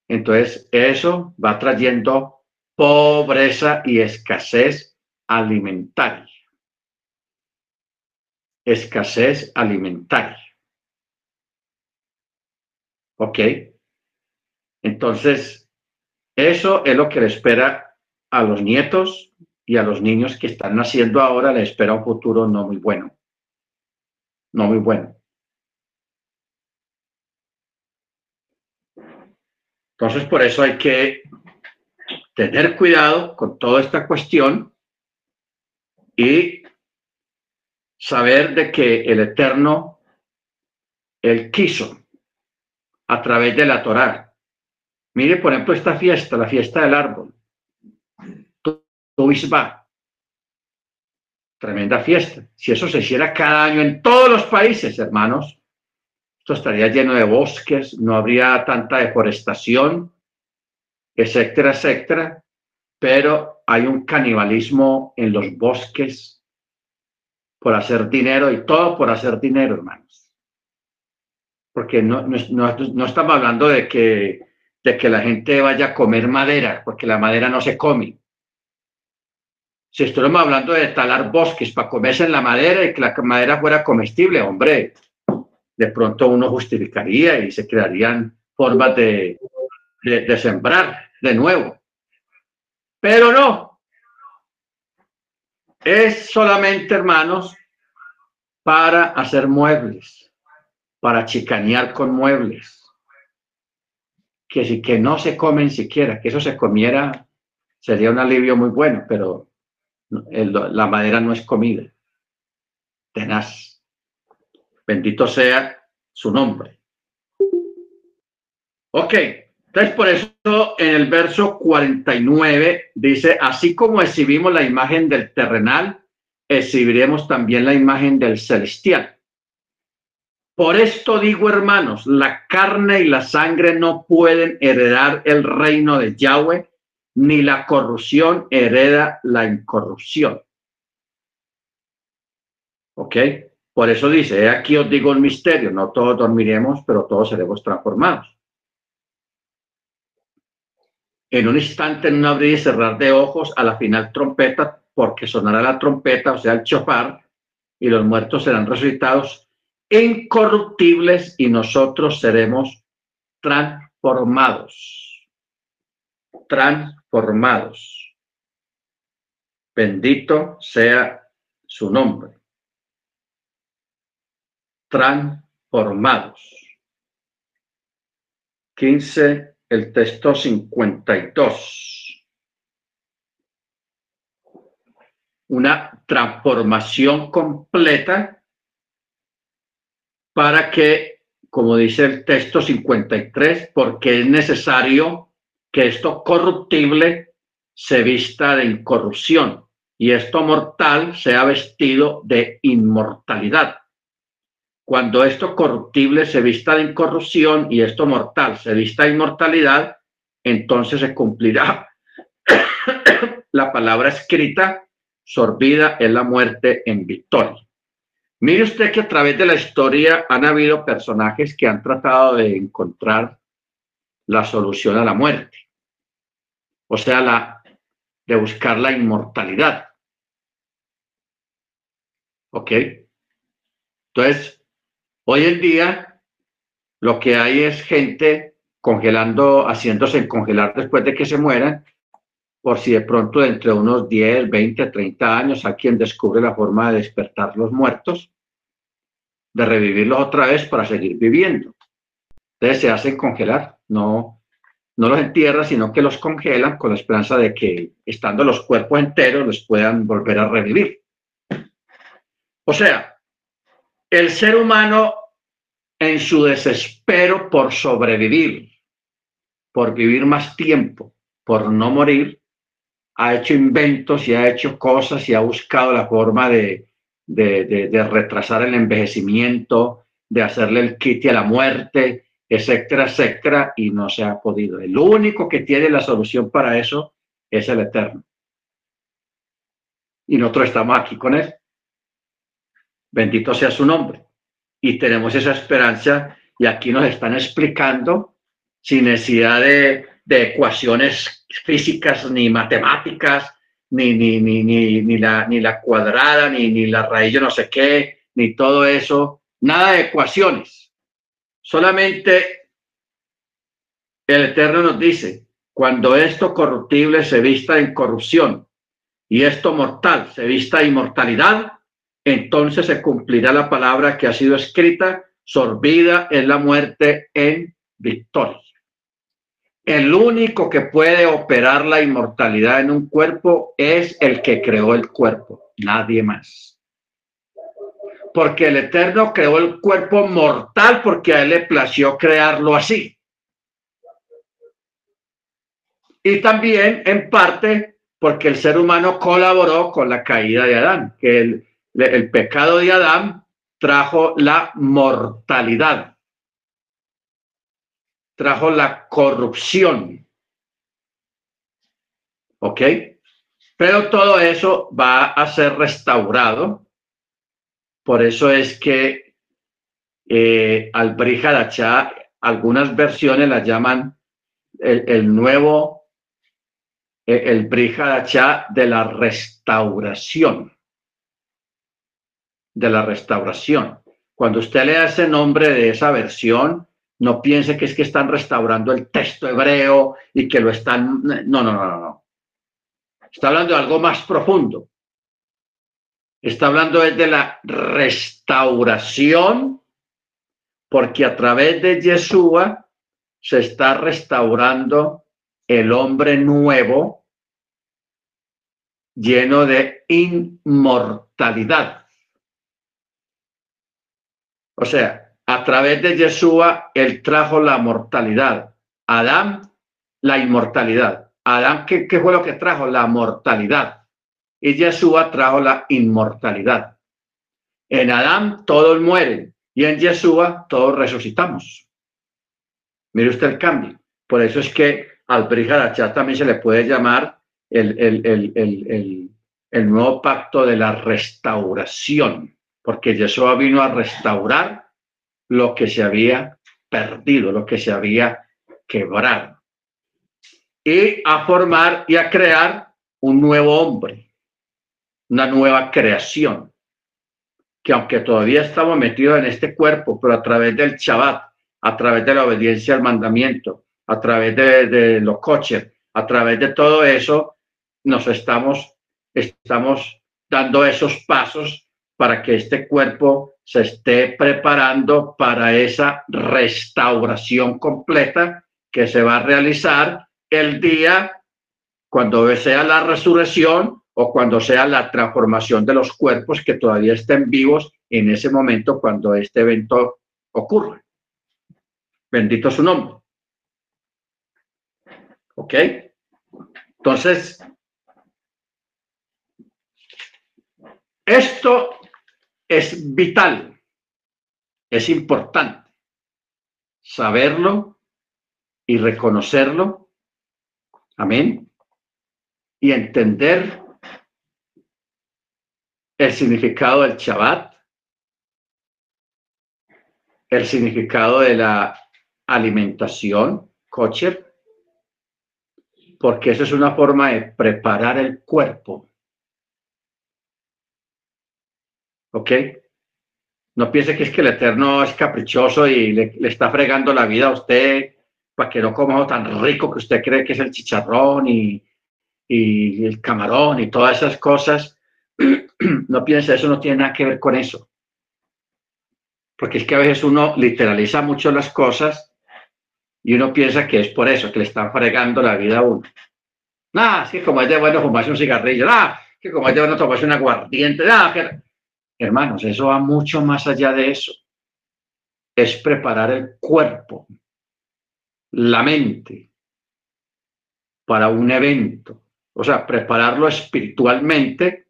Entonces, eso va trayendo pobreza y escasez alimentaria. Escasez alimentaria. ¿Ok? Entonces, eso es lo que le espera a los nietos y a los niños que están naciendo ahora les espera un futuro no muy bueno. No muy bueno. Entonces, por eso hay que tener cuidado con toda esta cuestión y saber de que el Eterno, Él quiso a través de la Torá. Mire, por ejemplo, esta fiesta, la fiesta del árbol. Tuisba. Tremenda fiesta. Si eso se hiciera cada año en todos los países, hermanos, esto estaría lleno de bosques, no habría tanta deforestación, etcétera, etcétera. Pero hay un canibalismo en los bosques por hacer dinero y todo por hacer dinero, hermanos. Porque no, no, no estamos hablando de que, de que la gente vaya a comer madera, porque la madera no se come si estuviéramos hablando de talar bosques para comerse en la madera y que la madera fuera comestible, hombre, de pronto uno justificaría y se crearían formas de, de, sembrar de nuevo. Pero no. Es solamente, hermanos, para hacer muebles, para chicanear con muebles. Que si que no se comen siquiera, que eso se comiera, sería un alivio muy bueno, pero la madera no es comida. Tenaz. Bendito sea su nombre. Ok, Entonces, por eso en el verso 49 dice, así como exhibimos la imagen del terrenal, exhibiremos también la imagen del celestial. Por esto digo, hermanos, la carne y la sangre no pueden heredar el reino de Yahweh, ni la corrupción hereda la incorrupción. ¿Ok? Por eso dice, aquí os digo el misterio, no todos dormiremos, pero todos seremos transformados. En un instante, en un abrir y cerrar de ojos, a la final trompeta, porque sonará la trompeta, o sea, el chofar, y los muertos serán resucitados incorruptibles y nosotros seremos transformados. Transformados. Bendito sea su nombre. Transformados. 15, el texto 52. Una transformación completa para que, como dice el texto 53, porque es necesario que esto corruptible se vista de incorrupción y esto mortal sea vestido de inmortalidad. Cuando esto corruptible se vista de incorrupción y esto mortal se vista de inmortalidad, entonces se cumplirá la palabra escrita, sorbida en la muerte en victoria. Mire usted que a través de la historia han habido personajes que han tratado de encontrar la solución a la muerte, o sea, la, de buscar la inmortalidad. ¿Ok? Entonces, hoy en día lo que hay es gente congelando, haciéndose congelar después de que se mueran, por si de pronto entre unos 10, 20, 30 años a quien descubre la forma de despertar los muertos de revivirlos otra vez para seguir viviendo. Entonces se hacen congelar, no, no los entierran, sino que los congelan con la esperanza de que, estando los cuerpos enteros, les puedan volver a revivir. O sea, el ser humano en su desespero por sobrevivir, por vivir más tiempo, por no morir, ha hecho inventos y ha hecho cosas y ha buscado la forma de, retrasar el envejecimiento, de hacerle el kit a la muerte, etcétera, etcétera, y no se ha podido. El único que tiene la solución para eso es el Eterno. Y nosotros estamos aquí con Él. Bendito sea su nombre. Y tenemos esa esperanza y aquí nos están explicando sin necesidad de, de ecuaciones físicas ni matemáticas, ni, ni, ni, ni, la, ni la cuadrada, ni, ni la raíz, yo no sé qué, ni todo eso, nada de ecuaciones. Solamente el Eterno nos dice, cuando esto corruptible se vista en corrupción y esto mortal se vista en inmortalidad, entonces se cumplirá la palabra que ha sido escrita, sorbida en la muerte en victoria. El único que puede operar la inmortalidad en un cuerpo es el que creó el cuerpo, nadie más. Porque el Eterno creó el cuerpo mortal porque a él le plació crearlo así. Y también, en parte, porque el ser humano colaboró con la caída de Adán, que el, el pecado de Adán trajo la mortalidad trajo la corrupción. ¿Ok? Pero todo eso va a ser restaurado. Por eso es que eh, al Brihadachá, algunas versiones la llaman el, nuevo, el, el de la restauración. De la restauración. Cuando usted le ese nombre de esa versión, no piense que es que están restaurando el texto hebreo y que lo están... No, no, no, no, no. Está hablando de algo más profundo. Está hablando de la restauración, porque a través de Yeshua se está restaurando el hombre nuevo lleno de inmortalidad. O sea, a través de Yeshua, Él trajo la mortalidad. Adán, la inmortalidad. Adán, ¿qué, ¿qué, fue lo que trajo? La mortalidad. Y Yeshua trajo la inmortalidad. En Adán todos mueren y en Yeshua todos resucitamos. Mire usted el cambio. Por eso es que al Brihadachá también se le puede llamar el, el, el, nuevo pacto de la restauración, porque Yeshua vino a restaurar lo que se había perdido, lo que se había quebrado, y a formar y a crear un nuevo hombre, una nueva creación, que aunque todavía estamos metidos en este cuerpo, pero a través del Shabbat, a través de la obediencia al mandamiento, a través de, los coches, a través de todo eso, nos estamos, estamos dando esos pasos para que este cuerpo se esté preparando para esa restauración completa que se va a realizar el día cuando sea la resurrección o cuando sea la transformación de los cuerpos que todavía estén vivos en ese momento cuando este evento ocurre. Bendito su nombre. ¿Ok? Entonces, esto es vital, es importante saberlo y reconocerlo. Amén. Y entender el significado del Shabbat, el significado de la alimentación, kosher, porque eso es una forma de preparar el cuerpo. ¿Ok? No piense que es que el Eterno es caprichoso y le, está fregando la vida a usted para que no coma tan rico que usted cree que es el chicharrón y, y el camarón y todas esas cosas. No piense, eso no tiene nada que ver con eso. Porque es que a veces uno literaliza mucho las cosas y uno piensa que es por eso que le están fregando la vida a uno. Nada, es que como es de bueno fumarse un cigarrillo, nada, que como es de bueno tomarse un aguardiente, nada, que... hermanos, eso va mucho más allá de eso. Es preparar el cuerpo, la mente para un evento, o sea, prepararlo espiritualmente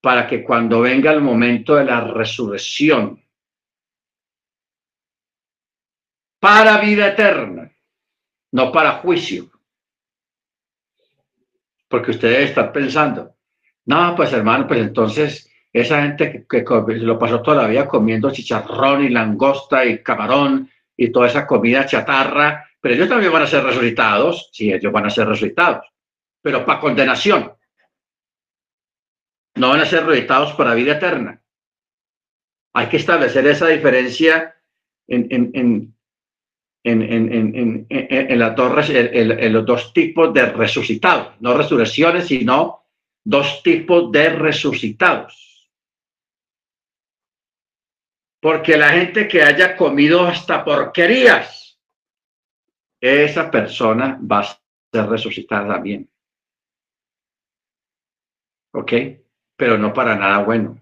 para que cuando venga el momento de la resurrección, para vida eterna, no para juicio. Porque ustedes están pensando, no, pues hermano, pues entonces esa gente que, lo pasó toda la vida comiendo chicharrón y langosta y camarón y toda esa comida chatarra, pero ellos también van a ser resucitados, sí, ellos van a ser resucitados, pero para condenación. No van a ser resucitados para vida eterna. Hay que establecer esa diferencia en, en, en, en, las dos, en, los dos tipos de resucitados, no resurrecciones, sino dos tipos de resucitados. Porque la gente que haya comido hasta porquerías, esa persona va a ser resucitada también. ¿Ok? Pero no para nada bueno.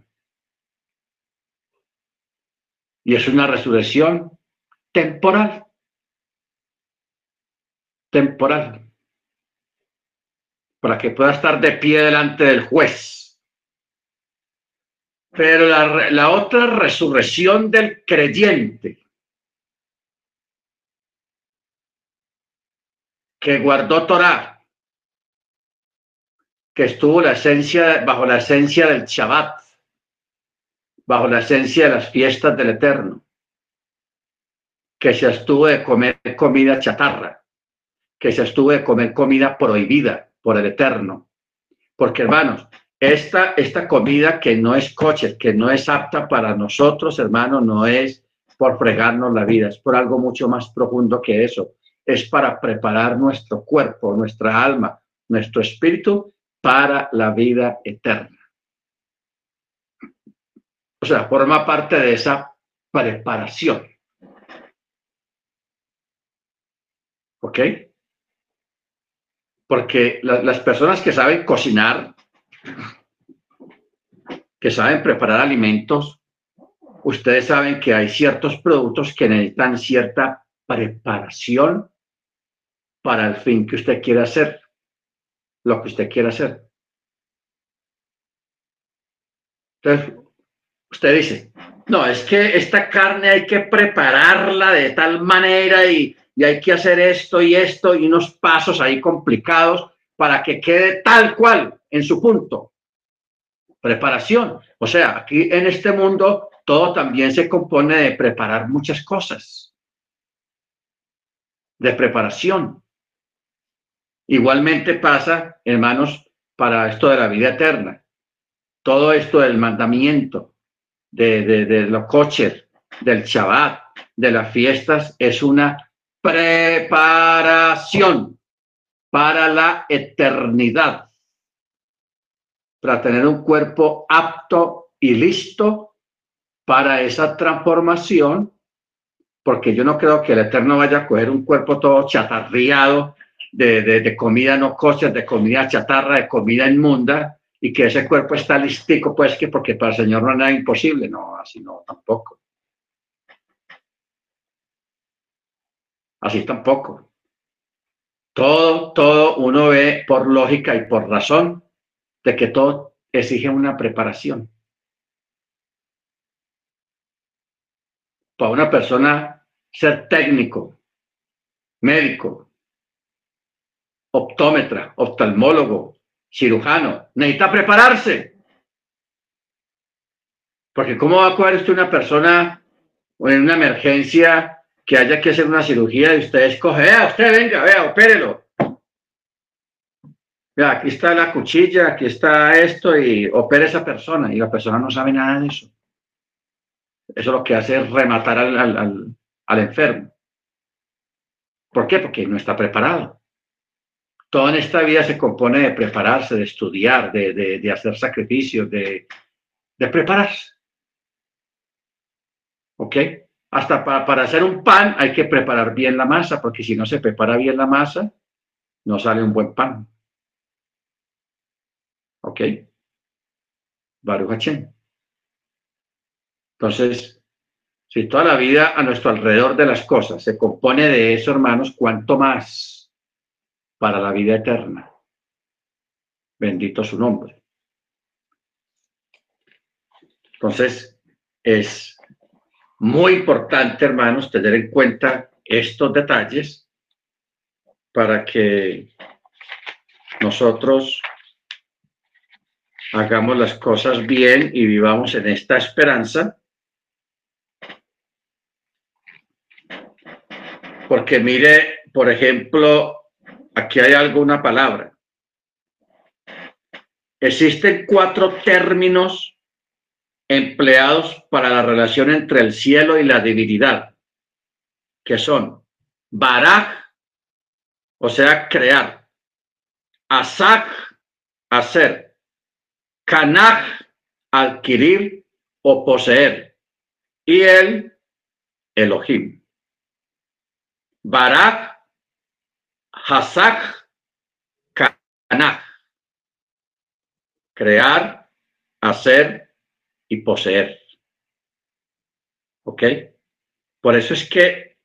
Y es una resurrección temporal temporal para que pueda estar de pie delante del juez. Pero la, otra resurrección del creyente. Que guardó Torah, que estuvo la esencia, bajo la esencia del Shabbat, bajo la esencia de las fiestas del Eterno, que se estuvo de comer comida chatarra, que se estuvo de comer comida prohibida por el Eterno. Porque, hermanos, esta, esta comida que no es coche, que no es apta para nosotros, hermanos, no es por fregarnos la vida, es por algo mucho más profundo que eso. Es para preparar nuestro cuerpo, nuestra alma, nuestro espíritu para la vida eterna. O sea, forma parte de esa preparación. ¿Ok? porque las personas que saben cocinar, que saben preparar alimentos, ustedes saben que hay ciertos productos que necesitan cierta preparación para el fin que usted quiere hacer, lo que usted quiere hacer. Entonces, usted dice, no, es que esta carne hay que prepararla de tal manera y, y hay que hacer esto y esto y unos pasos ahí complicados para que quede tal cual en su punto. Preparación. O sea, aquí en este mundo todo también se compone de preparar muchas cosas. De preparación. Igualmente pasa, hermanos, para esto de la vida eterna. Todo esto del mandamiento, de, los coches, del Shabbat, de las fiestas, es una preparación para la eternidad, para tener un cuerpo apto y listo para esa transformación, porque yo no creo que el Eterno vaya a coger un cuerpo todo chatarriado de, comida no kosher, de comida chatarra, de comida inmunda, y que ese cuerpo está listico, pues que porque para el Señor no es nada imposible, no, así no, tampoco. Así tampoco. Todo, todo uno ve por lógica y por razón de que todo exige una preparación. Para una persona ser técnico, médico, optómetra, oftalmólogo, cirujano, necesita prepararse. Porque ¿cómo va a coger usted una persona en una emergencia que haya que hacer una cirugía y usted escoge, vea, usted venga, vea, opérelo. Vea, aquí está la cuchilla, aquí está esto y opere esa persona y la persona no sabe nada de eso. Eso lo que hace es rematar al, al, al enfermo. ¿Por qué? Porque no está preparado. Todo en esta vida se compone de prepararse, de estudiar, de, hacer sacrificios, de, prepararse. ¿Ok? Hasta para, para hacer un pan hay que preparar bien la masa, porque si no se prepara bien la masa, no sale un buen pan. ¿Ok? Baruch Entonces, si toda la vida a nuestro alrededor de las cosas se compone de eso, hermanos, ¿cuánto más? para la vida eterna. Bendito su nombre. Entonces, es muy importante, hermanos, tener en cuenta estos detalles para que nosotros hagamos las cosas bien y vivamos en esta esperanza. Porque mire, por ejemplo, aquí hay alguna palabra. Existen cuatro términos empleados para la relación entre el cielo y la divinidad, que son baraj, o sea, crear, asak, hacer, kanaj, adquirir o poseer, y el Elohim. Barak Hasak Kanach. Crear, hacer y poseer. ¿Ok? Por eso es que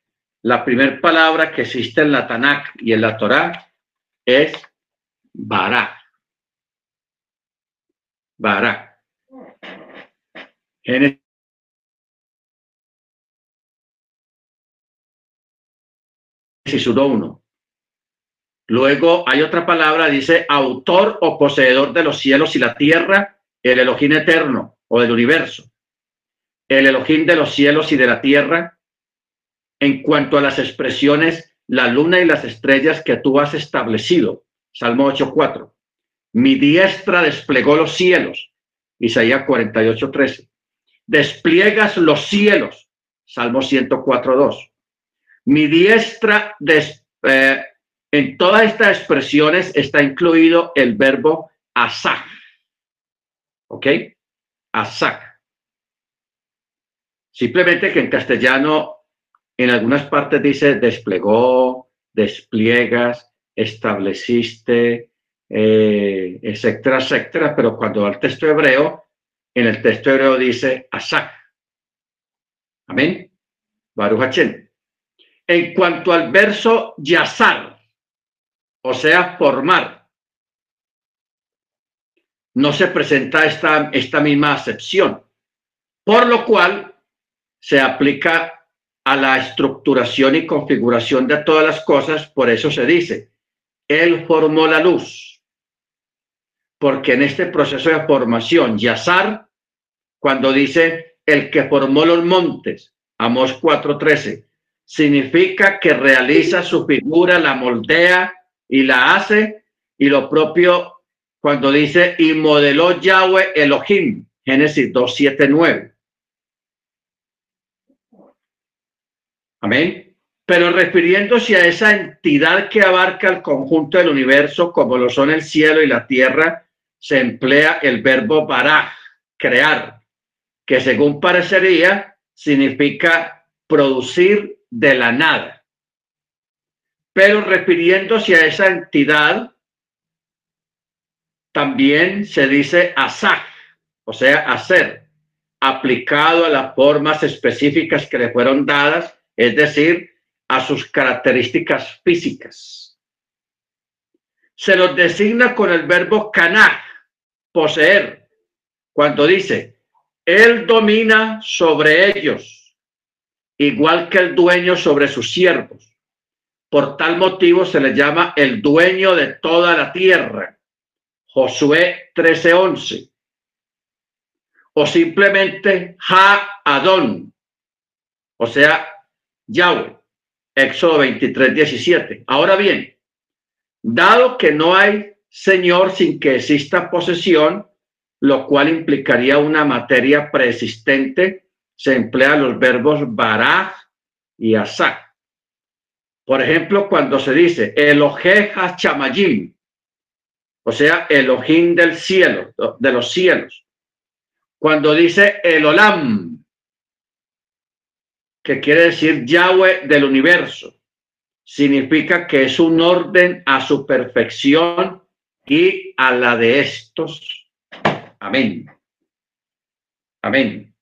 la primera palabra que existe en la Tanakh y en la Torah es Barak. Barak. Génesis uno. Luego hay otra palabra, dice autor o poseedor de los cielos y la tierra, el Elohim eterno o del universo. El Elohim de los cielos y de la tierra, en cuanto a las expresiones, la luna y las estrellas que tú has establecido. Salmo 8.4. Mi diestra desplegó los cielos. Isaías 48.13. Despliegas los cielos. Salmo 104.2. Mi diestra des, eh, en todas estas expresiones está incluido el verbo asak. ¿Ok? Asak. Simplemente que en castellano, en algunas partes dice desplegó, despliegas, estableciste, eh, etcétera, etcétera, pero cuando va al texto hebreo, en el texto hebreo dice asak. Amén. Baruch En cuanto al verso yazar, o sea, formar. No se presenta esta, esta misma acepción, por lo cual se aplica a la estructuración y configuración de todas las cosas, por eso se dice, Él formó la luz, porque en este proceso de formación, Yazar, cuando dice el que formó los montes, Amos 4:13, significa que realiza su figura, la moldea y la hace, y lo propio cuando dice y modeló Yahweh Elohim, Génesis 2.7.9. Amén. Pero refiriéndose a esa entidad que abarca el conjunto del universo, como lo son el cielo y la tierra, se emplea el verbo baraj, crear, que según parecería significa producir de la nada. Pero refiriéndose a esa entidad, también se dice asaj, o sea, hacer, aplicado a las formas específicas que le fueron dadas, es decir, a sus características físicas. Se los designa con el verbo canaj, poseer, cuando dice, él domina sobre ellos igual que el dueño sobre sus siervos. Por tal motivo se le llama el dueño de toda la tierra. Josué 13:11. O simplemente Ha Adón, o sea, Yahweh. Éxodo 23:17. Ahora bien, dado que no hay Señor sin que exista posesión, lo cual implicaría una materia preexistente, se emplean los verbos baraj y asak. Por ejemplo, cuando se dice Eloheja chamayim, o sea, Elohim del cielo, de los cielos. Cuando dice Elolam, que quiere decir Yahweh del universo, significa que es un orden a su perfección y a la de estos. Amén. Amén.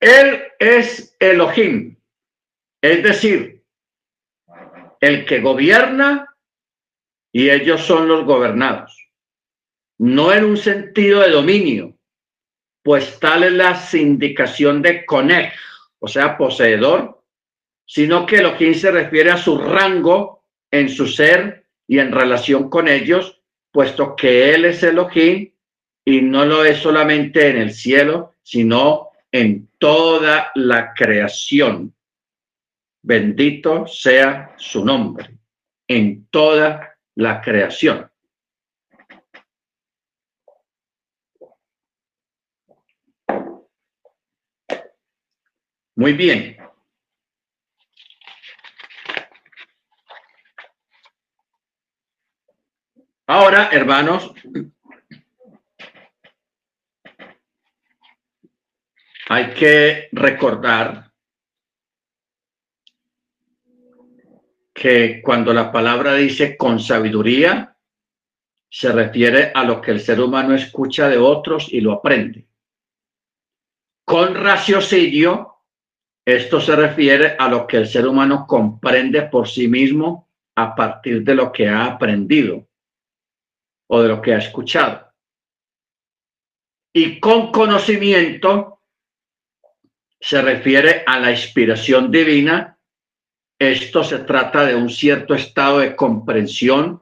Él es Elohim, es decir, el que gobierna y ellos son los gobernados. No en un sentido de dominio, pues tal es la sindicación de Conej, o sea, poseedor, sino que Elohim se refiere a su rango en su ser y en relación con ellos, puesto que Él es Elohim y no lo es solamente en el cielo, sino en toda la creación. Bendito sea su nombre, en toda la creación. Muy bien. Ahora, hermanos, Hay que recordar que cuando la palabra dice con sabiduría, se refiere a lo que el ser humano escucha de otros y lo aprende. Con raciocinio, esto se refiere a lo que el ser humano comprende por sí mismo a partir de lo que ha aprendido o de lo que ha escuchado. Y con conocimiento se refiere a la inspiración divina. Esto se trata de un cierto estado de comprensión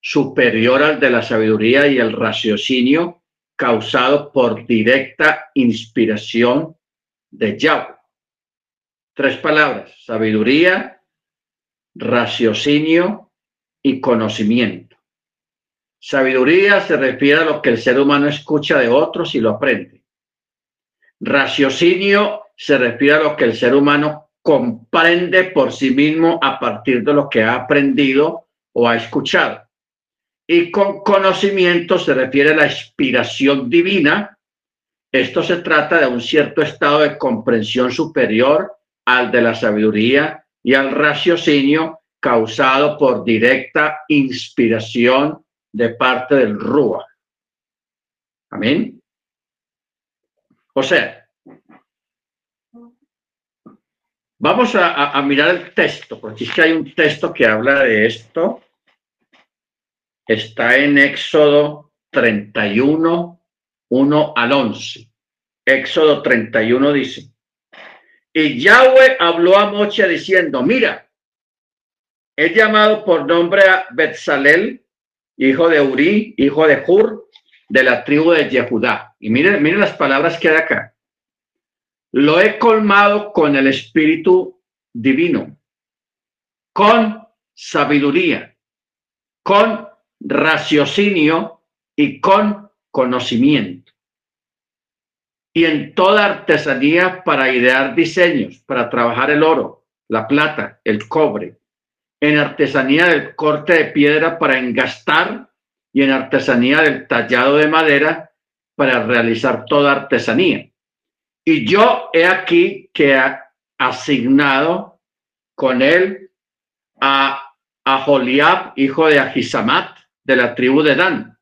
superior al de la sabiduría y el raciocinio causado por directa inspiración de Yahweh. Tres palabras, sabiduría, raciocinio y conocimiento. Sabiduría se refiere a lo que el ser humano escucha de otros y lo aprende. Raciocinio se refiere a lo que el ser humano comprende por sí mismo a partir de lo que ha aprendido o ha escuchado. Y con conocimiento se refiere a la inspiración divina. Esto se trata de un cierto estado de comprensión superior al de la sabiduría y al raciocinio causado por directa inspiración de parte del Rúa. Amén. O sea, Vamos a, mirar el texto, porque es que hay un texto que habla de esto. Está en Éxodo 31, 1 al 11. Éxodo 31 dice, y Yahweh habló a Moche diciendo, mira, he llamado por nombre a Betzalel, hijo de Uri, hijo de Hur, de la tribu de Yehudá. Y miren, miren las palabras que hay acá. Lo he colmado con el espíritu divino, con sabiduría, con raciocinio y con conocimiento. Y en toda artesanía para idear diseños, para trabajar el oro, la plata, el cobre. En artesanía del corte de piedra para engastar y en artesanía del tallado de madera para realizar toda artesanía y yo he aquí que ha asignado con él a, a Joliab, hijo de Ahisamat, de la tribu de Dan.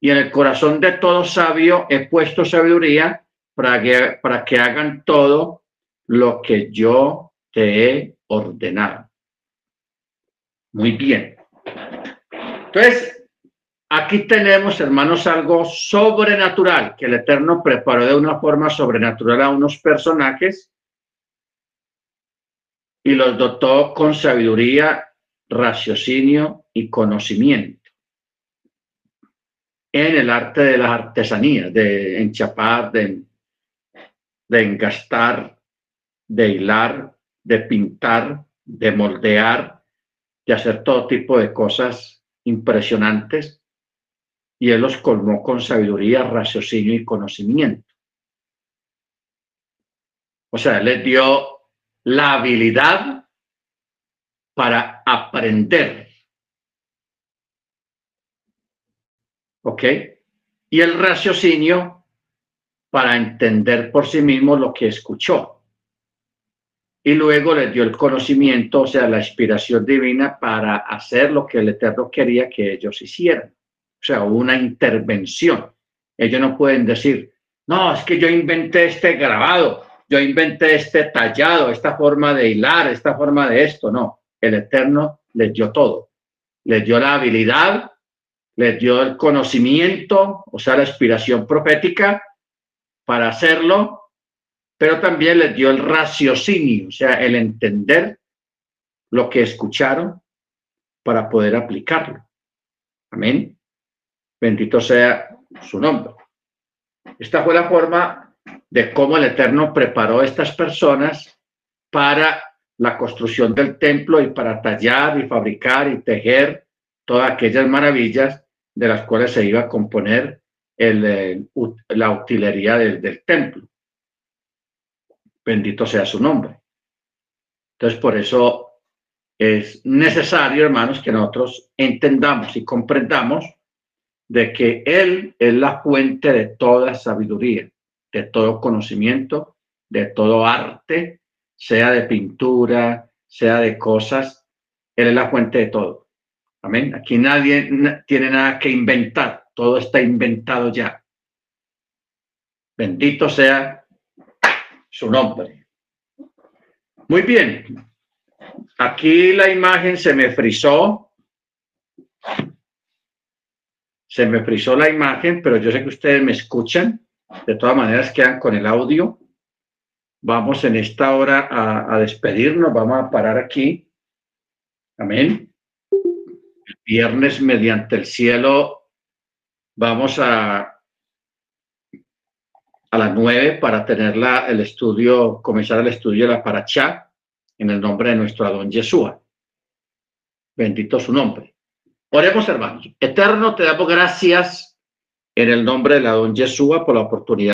Y en el corazón de todo sabio he puesto sabiduría para que, para que hagan todo lo que yo te he ordenado. Muy bien. Entonces, Aquí tenemos, hermanos, algo sobrenatural que el Eterno preparó de una forma sobrenatural a unos personajes y los dotó con sabiduría, raciocinio y conocimiento en el arte de las artesanías, de enchapar, de, de engastar, de hilar, de pintar, de moldear, de hacer todo tipo de cosas impresionantes y él los colmó con sabiduría, raciocinio y conocimiento. O sea, les dio la habilidad para aprender. ¿Ok? Y el raciocinio para entender por sí mismo lo que escuchó. Y luego les dio el conocimiento, o sea, la inspiración divina para hacer lo que el Eterno quería que ellos hicieran sea, una intervención. Ellos no pueden decir, no, es que yo inventé este grabado, yo inventé este tallado, esta forma de hilar, esta forma de esto. No, el Eterno les dio todo. Les dio la habilidad, les dio el conocimiento, o sea, la inspiración profética para hacerlo, pero también les dio el raciocinio, o sea, el entender lo que escucharon para poder aplicarlo. Amén. Bendito sea su nombre. Esta fue la forma de cómo el Eterno preparó a estas personas para la construcción del templo y para tallar y fabricar y tejer todas aquellas maravillas de las cuales se iba a componer el, la utilería del, del templo. Bendito sea su nombre. Entonces, por eso es necesario, hermanos, que nosotros entendamos y comprendamos de que Él es la fuente de toda sabiduría, de todo conocimiento, de todo arte, sea de pintura, sea de cosas, Él es la fuente de todo. Amén. Aquí nadie tiene nada que inventar, todo está inventado ya. Bendito sea su nombre. Muy bien. Aquí la imagen se me frizó se me frizó la imagen, pero yo sé que ustedes me escuchan. De todas maneras, quedan con el audio. Vamos en esta hora a, despedirnos. Vamos a parar aquí. Amén. El viernes, mediante el cielo, vamos a, a las nueve para tener la, el estudio, comenzar el estudio de la Parachá en el nombre de nuestro Adón Yeshua. Bendito su nombre. Oremos, hermanos. Eterno, te damos gracias en el nombre de la don Yeshua por la oportunidad